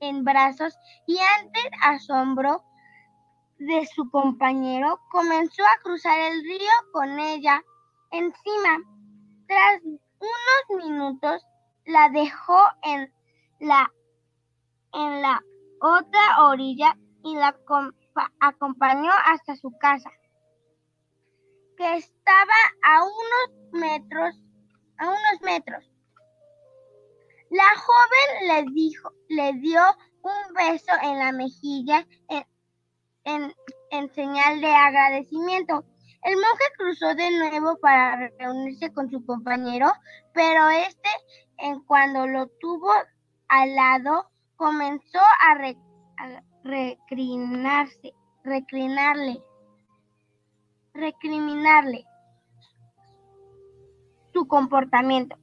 en brazos y ante asombro de su compañero, comenzó a cruzar el río con ella encima. Tras unos minutos la dejó en la, en la otra orilla y la acompañó hasta su casa, que estaba a unos metros, a unos metros. La joven le dijo, le dio un beso en la mejilla en, en señal de agradecimiento. El monje cruzó de nuevo para reunirse con su compañero, pero este, en cuando lo tuvo al lado, comenzó a, reclinarse, reclinarle, recriminarle comportamiento.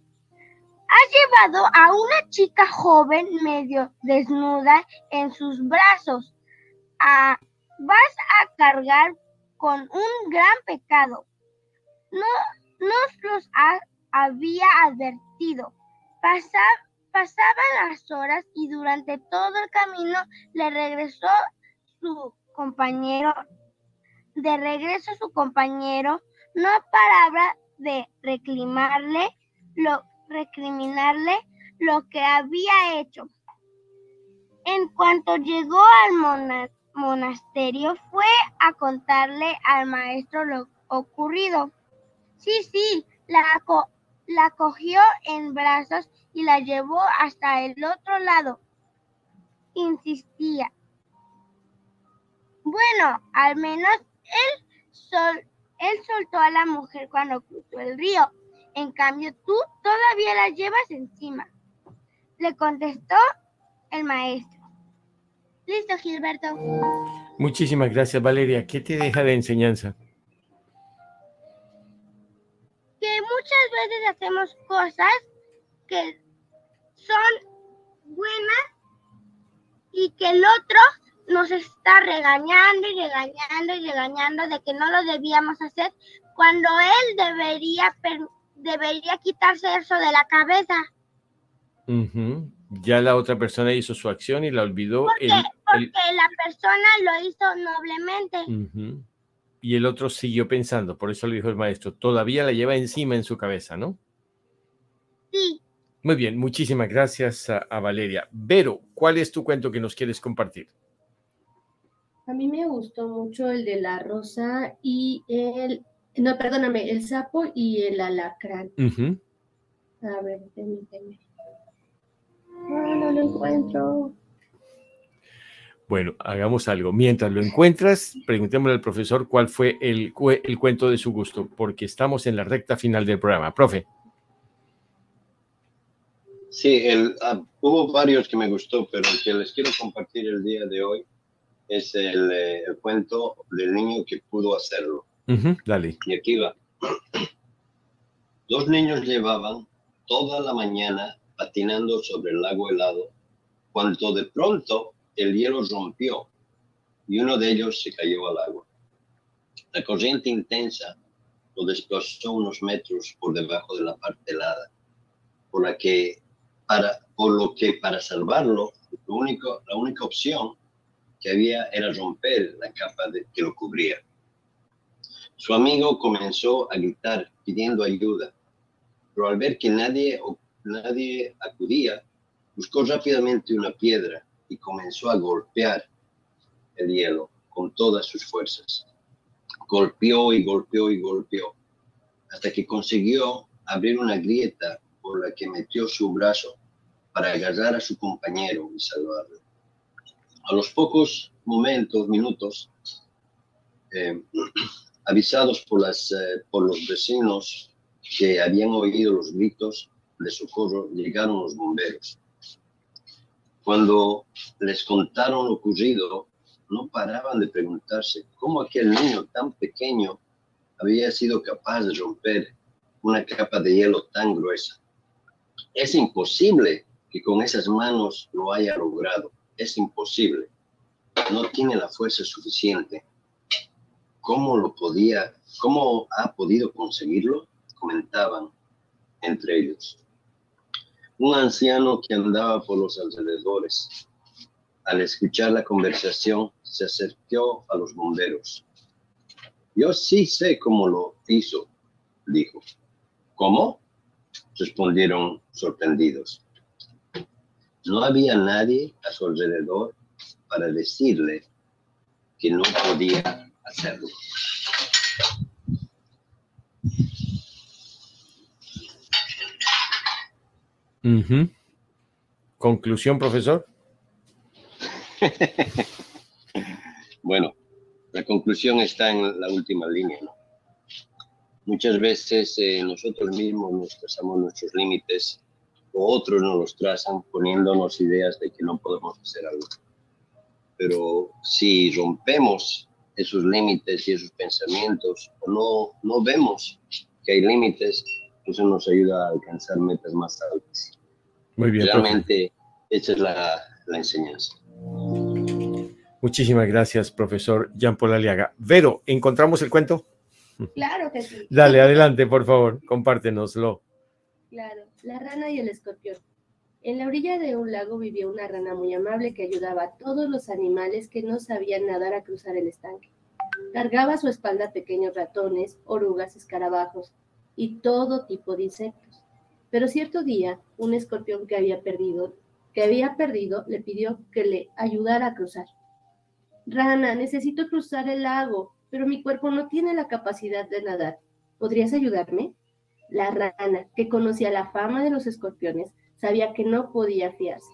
Ha llevado a una chica joven medio desnuda en sus brazos. A, vas a cargar con un gran pecado. No nos los había advertido. pasaban las horas y durante todo el camino le regresó su compañero. De regreso su compañero no paraba de reclamarle lo, recriminarle lo que había hecho. En cuanto llegó al monasterio, fue a contarle al maestro lo ocurrido. Sí, sí, la, la cogió en brazos y la llevó hasta el otro lado. Insistía. Bueno, al menos él, sol, él soltó a la mujer cuando cruzó el río En cambio, tú todavía la llevas encima. Le contestó el maestro. Listo, Gilberto. Muchísimas gracias, Valeria. ¿Qué te deja de enseñanza? Que muchas veces hacemos cosas que son buenas y que el otro nos está regañando y regañando y regañando de que no lo debíamos hacer cuando él debería, debería quitarse eso de la cabeza. Ya la otra persona hizo su acción y la olvidó. Porque, la persona lo hizo noblemente. Y el otro siguió pensando, por eso lo dijo el maestro, todavía la lleva encima en su cabeza, ¿no? Sí. Muy bien, muchísimas gracias a, a Valeria. Vero, ¿cuál es tu cuento que nos quieres compartir? A mí me gustó mucho el de la rosa y el, no, perdóname, el sapo y el alacrán. A ver, permíteme. Ah, no lo encuentro. Bueno, hagamos algo. Mientras lo encuentras, preguntémosle al profesor cuál fue el, el cuento de su gusto, porque estamos en la recta final del programa. Profe. Sí, el, ah, hubo varios que me gustó, pero el que les quiero compartir el día de hoy es el, eh, cuento del niño que pudo hacerlo. dale. Y aquí va. Dos niños llevaban toda la mañana patinando sobre el lago helado, cuando de pronto el hielo rompió y uno de ellos se cayó al agua. La corriente intensa lo desplazó unos metros por debajo de la parte helada, por, la que, para, por lo que para salvarlo, lo único, la única opción que había era romper la capa de, que lo cubría. Su amigo comenzó a gritar pidiendo ayuda, pero al ver que nadie nadie acudía, buscó rápidamente una piedra y comenzó a golpear el hielo con todas sus fuerzas. Golpeó y golpeó y golpeó, hasta que consiguió abrir una grieta por la que metió su brazo para agarrar a su compañero y salvarlo. A los pocos momentos, minutos, eh, avisados por, eh, por los vecinos que habían oído los gritos, de socorro llegaron los bomberos. Cuando les contaron lo ocurrido, no paraban de preguntarse cómo aquel niño tan pequeño había sido capaz de romper una capa de hielo tan gruesa. Es imposible que con esas manos lo haya logrado. Es imposible. No tiene la fuerza suficiente. ¿Cómo lo podía, cómo ha podido conseguirlo? Comentaban entre ellos un anciano que andaba por los alrededores. Al escuchar la conversación, se acercó a los bomberos. Yo sí sé cómo lo hizo, dijo. ¿Cómo? Respondieron sorprendidos. No había nadie a su alrededor para decirle que no podía hacerlo. Conclusión, profesor. bueno, la conclusión está en la última línea. Muchas veces eh, nosotros mismos nos trazamos nuestros límites otros nos los trazan poniéndonos ideas de que no podemos hacer algo. Pero si rompemos esos límites y esos pensamientos o no, no vemos que hay límites, eso nos ayuda a alcanzar metas más altas. Muy bien. Realmente esa es la, enseñanza. Muchísimas gracias, profesor Jean Paul Aliaga. Vero, ¿encontramos el cuento? Claro que sí. Dale, adelante, por favor, compártenoslo. Claro, la rana y el escorpión. En la orilla de un lago vivía una rana muy amable que ayudaba a todos los animales que no sabían nadar a cruzar el estanque. Cargaba a su espalda pequeños ratones, orugas, escarabajos y todo tipo de insectos. Pero cierto día, un escorpión que había perdido, que había perdido, le pidió que le ayudara a cruzar. Rana, necesito cruzar el lago, pero mi cuerpo no tiene la capacidad de nadar. ¿Podrías ayudarme? La rana, que conocía la fama de los escorpiones, sabía que no podía fiarse.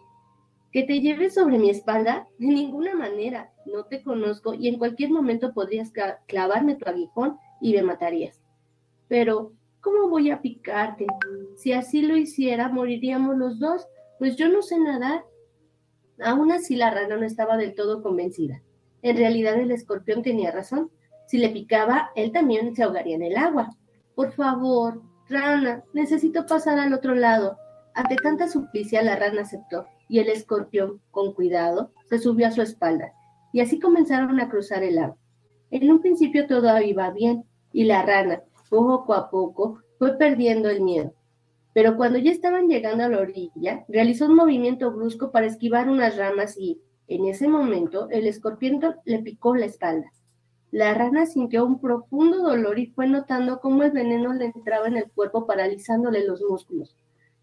¿Que te lleves sobre mi espalda? De ninguna manera. No te conozco y en cualquier momento podrías clavarme tu aguijón y me matarías. Pero ¿cómo voy a picarte? Si así lo hiciera, moriríamos los dos, pues yo no sé nadar. Aún así la rana no estaba del todo convencida. En realidad el escorpión tenía razón. Si le picaba, él también se ahogaría en el agua. Por favor, rana, necesito pasar al otro lado. Ante tanta suplicia, la rana aceptó, y el escorpión, con cuidado, se subió a su espalda, y así comenzaron a cruzar el lago. En un principio todo iba bien, y la rana, poco a poco, fue perdiendo el miedo. Pero cuando ya estaban llegando a la orilla, realizó un movimiento brusco para esquivar unas ramas y, en ese momento, el escorpión le picó la espalda. La rana sintió un profundo dolor y fue notando cómo el veneno le entraba en el cuerpo paralizándole los músculos.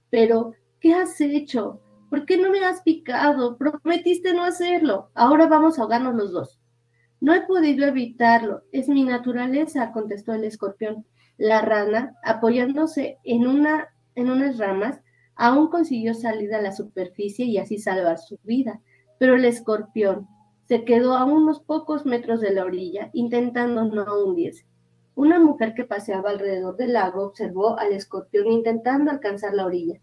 Pero, ¿qué has hecho? ¿Por qué no me has picado? Prometiste no hacerlo. Ahora vamos a ahogarnos los dos. No he podido evitarlo. Es mi naturaleza, contestó el escorpión. La rana, apoyándose en, una, en unas ramas, aún consiguió salir a la superficie y así salvar su vida. Pero el escorpión, se quedó a unos pocos metros de la orilla, intentando no hundirse. Una mujer que paseaba alrededor del lago observó al escorpión intentando alcanzar la orilla.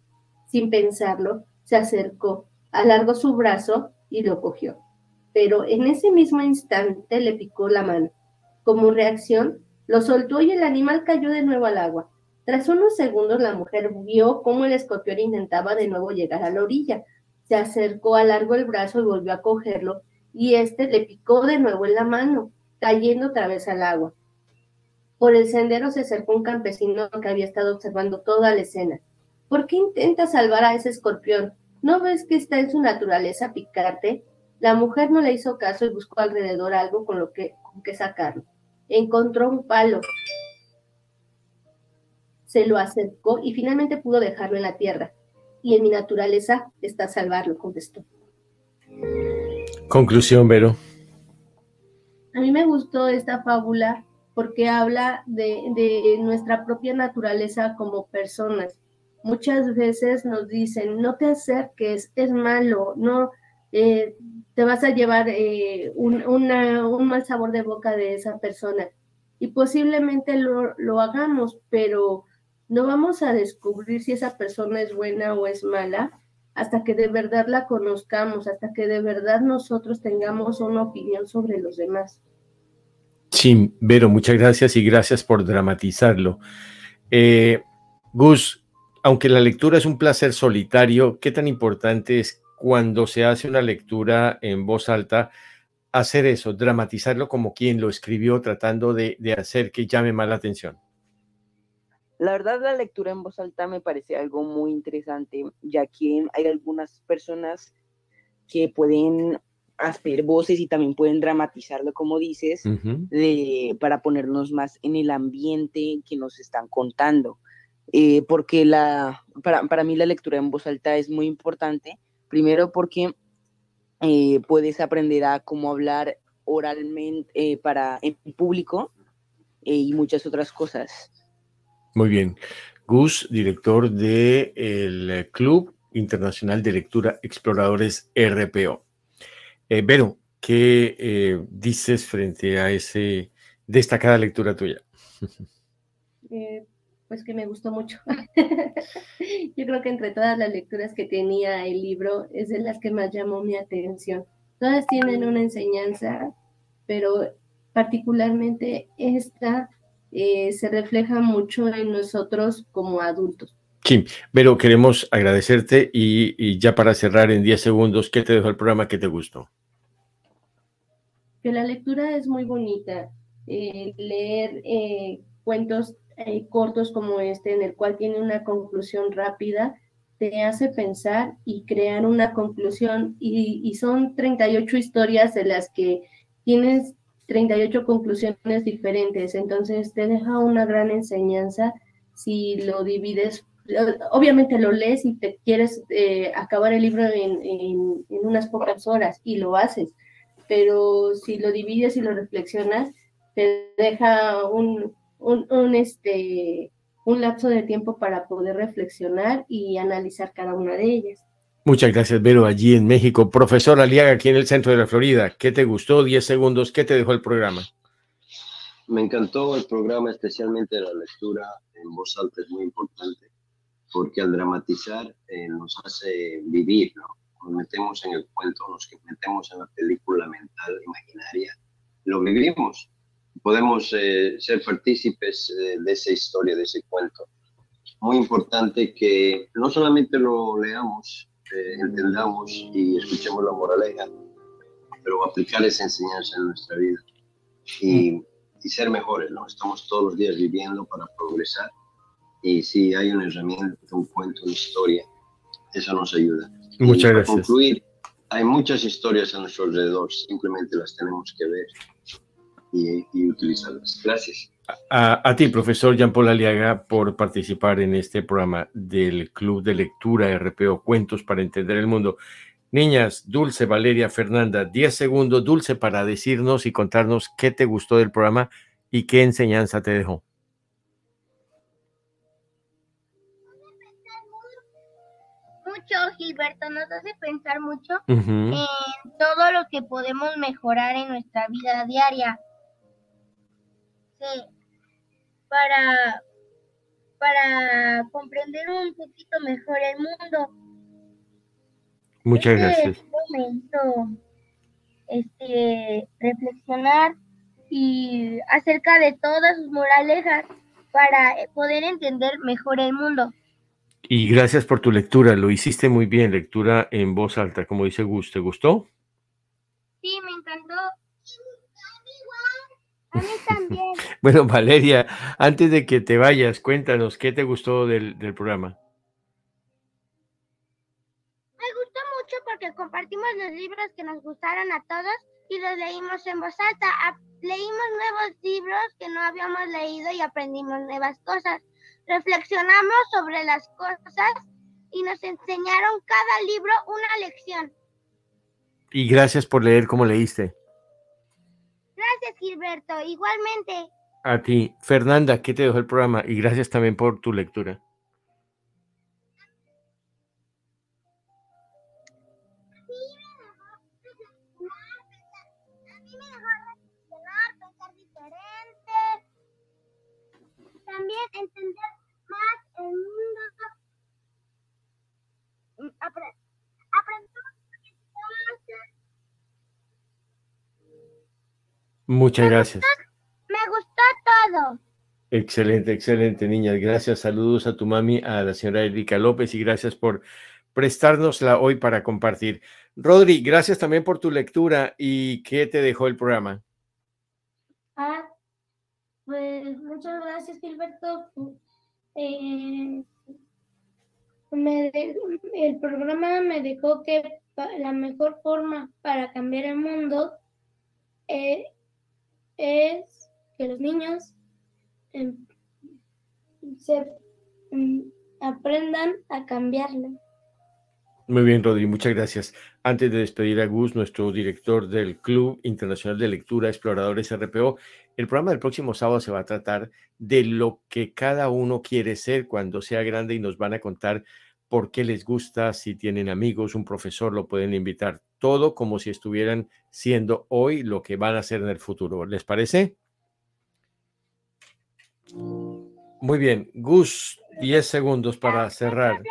Sin pensarlo, se acercó, alargó su brazo y lo cogió. Pero en ese mismo instante le picó la mano. Como reacción, lo soltó y el animal cayó de nuevo al agua. Tras unos segundos, la mujer vio cómo el escorpión intentaba de nuevo llegar a la orilla. Se acercó, alargó el brazo y volvió a cogerlo, y este le picó de nuevo en la mano, cayendo otra vez al agua. Por el sendero se acercó un campesino que había estado observando toda la escena. ¿Por qué intenta salvar a ese escorpión? ¿No ves que está en su naturaleza picarte? La mujer no le hizo caso y buscó alrededor algo con lo que, con que sacarlo. Encontró un palo, se lo acercó y finalmente pudo dejarlo en la tierra. Y en mi naturaleza está salvarlo, contestó. Conclusión, Vero. A mí me gustó esta fábula porque habla de, nuestra propia naturaleza como personas. Muchas veces nos dicen, no te acerques, es malo, no eh, te vas a llevar eh, un, mal sabor de boca de esa persona. Y posiblemente lo hagamos, pero no vamos a descubrir si esa persona es buena o es mala hasta que de verdad la conozcamos, hasta que de verdad nosotros tengamos una opinión sobre los demás. Sí, Vero, muchas gracias y gracias por dramatizarlo. Eh, Gus, aunque la lectura es un placer solitario, ¿qué tan importante es cuando se hace una lectura en voz alta hacer eso, dramatizarlo como quien lo escribió, tratando de, de hacer que llame más la atención? La verdad, la lectura en voz alta me parece algo muy interesante, ya que hay algunas personas que pueden hacer voces y también pueden dramatizarlo, como dices, de, para ponernos más en el ambiente que nos están contando. Eh, porque la, para, mí la lectura en voz alta es muy importante, primero porque eh, puedes aprender a cómo hablar oralmente eh, para, en público y muchas otras cosas. Muy bien. Gus, director del el Club Internacional de Lectura Exploradores RPO. Eh, Vero, ¿qué eh, dices frente a esa destacada lectura tuya? Eh, pues que me gustó mucho. Yo creo que entre todas las lecturas que tenía el libro es de las que más llamó mi atención. Todas tienen una enseñanza, pero particularmente esta eh, se refleja mucho en nosotros como adultos. Sí, pero queremos agradecerte y, ya para cerrar en 10 segundos, ¿qué te dejó el programa que te gustó? Que la lectura es muy bonita. Eh, leer eh, cuentos cortos como este, en el cual tiene una conclusión rápida, te hace pensar y crear una conclusión. Y, y son 38 historias de las que tienes 38 conclusiones diferentes, entonces te deja una gran enseñanza si lo divides, obviamente lo lees y te quieres eh, acabar el libro en, en, unas pocas horas y lo haces, pero si lo divides y lo reflexionas, te deja un, un, un, este, un lapso de tiempo para poder reflexionar y analizar cada una de ellas. Muchas gracias, Vero, allí en México. Profesor Aliaga, aquí en el centro de la Florida, ¿qué te gustó? Diez segundos, ¿qué te dejó el programa? Me encantó el programa, especialmente la lectura en voz alta es muy importante, porque al dramatizar eh, nos hace vivir, ¿no? Nos metemos en el cuento, nos metemos en la película mental, imaginaria, lo vivimos. Podemos eh, ser partícipes eh, de esa historia, de ese cuento. Muy importante que no solamente lo leamos, entendamos y escuchemos la moraleja, pero aplicar esa enseñanza en nuestra vida y, y, ser mejores, ¿no? Estamos todos los días viviendo para progresar y si hay una herramienta, un cuento, una historia, eso nos ayuda. Muchas y gracias. Para concluir, hay muchas historias a nuestro alrededor, simplemente las tenemos que ver y, y utilizarlas. Gracias. A, a, ti, profesor Jean Paul Aliaga, por participar en este programa del Club de Lectura RPO Cuentos para Entender el Mundo. Niñas, Dulce, Valeria, Fernanda, 10 segundos, Dulce, para decirnos y contarnos qué te gustó del programa y qué enseñanza te dejó. Mucho, Gilberto, nos hace pensar mucho uh -huh. en todo lo que podemos mejorar en nuestra vida diaria. Sí, para, para comprender un poquito mejor el mundo. Muchas gracias. Este momento, este, reflexionar y acerca de todas sus moralejas para poder entender mejor el mundo. Y gracias por tu lectura, lo hiciste muy bien, lectura en voz alta, como dice Gus, ¿te gustó? Sí, me encantó. A mí también. bueno, Valeria, antes de que te vayas, cuéntanos, ¿qué te gustó del, del programa? porque compartimos los libros que nos gustaron a todos y los leímos en voz alta. Leímos nuevos libros que no habíamos leído y aprendimos nuevas cosas. Reflexionamos sobre las cosas y nos enseñaron cada libro una lección. Y gracias por leer como leíste. Gracias, Gilberto. Igualmente. A ti. Fernanda, ¿qué te dejó el programa? Y gracias también por tu lectura. también entender más el mundo. Muchas gracias. Me gustó todo. Excelente, excelente, niñas. Gracias. Saludos a tu mami, a la señora Erika López, y gracias por prestárnosla hoy para compartir. Rodri, gracias también por tu lectura y qué te dejó el programa. Ah, pues muchas gracias, Gilberto. Eh, me de, el programa me dejó que la mejor forma para cambiar el mundo eh, es que los niños eh, se aprendan a cambiarlo. Muy bien, Rodri, muchas gracias. Antes de despedir a Gus, nuestro director del Club Internacional de Lectura Exploradores RPO, el programa del próximo sábado se va a tratar de lo que cada uno quiere ser cuando sea grande y nos van a contar por qué les gusta, si tienen amigos, un profesor, lo pueden invitar. Todo como si estuvieran siendo hoy lo que van a ser en el futuro. ¿Les parece? Muy bien, Gus, 10 segundos para cerrar.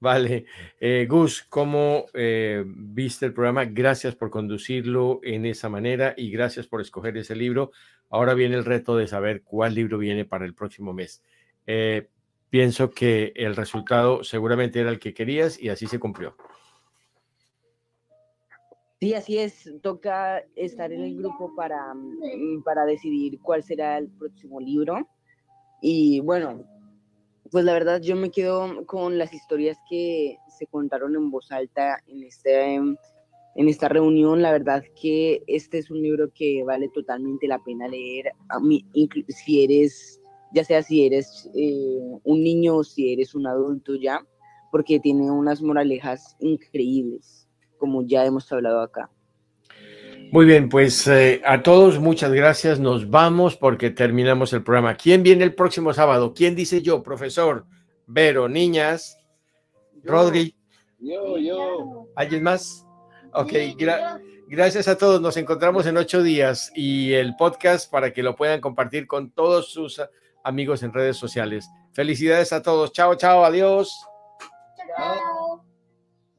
Vale. Eh, Gus, ¿cómo eh, viste el programa? Gracias por conducirlo en esa manera y gracias por escoger ese libro. Ahora viene el reto de saber cuál libro viene para el próximo mes. Eh, pienso que el resultado seguramente era el que querías y así se cumplió. Sí, así es. Toca estar en el grupo para, para decidir cuál será el próximo libro. Y bueno, pues la verdad yo me quedo con las historias que se contaron en voz alta en este en esta reunión. La verdad que este es un libro que vale totalmente la pena leer. A mí, si eres, ya sea si eres eh, un niño o si eres un adulto ya, porque tiene unas moralejas increíbles, como ya hemos hablado acá. Muy bien, pues eh, a todos muchas gracias. Nos vamos porque terminamos el programa. ¿Quién viene el próximo sábado? ¿Quién dice yo, profesor? Vero, niñas, yo, Rodri. Yo, yo. ¿Alguien más? Ok, gra Gracias a todos. Nos encontramos en ocho días y el podcast para que lo puedan compartir con todos sus amigos en redes sociales. Felicidades a todos. Chao, chao. Adiós. Chao.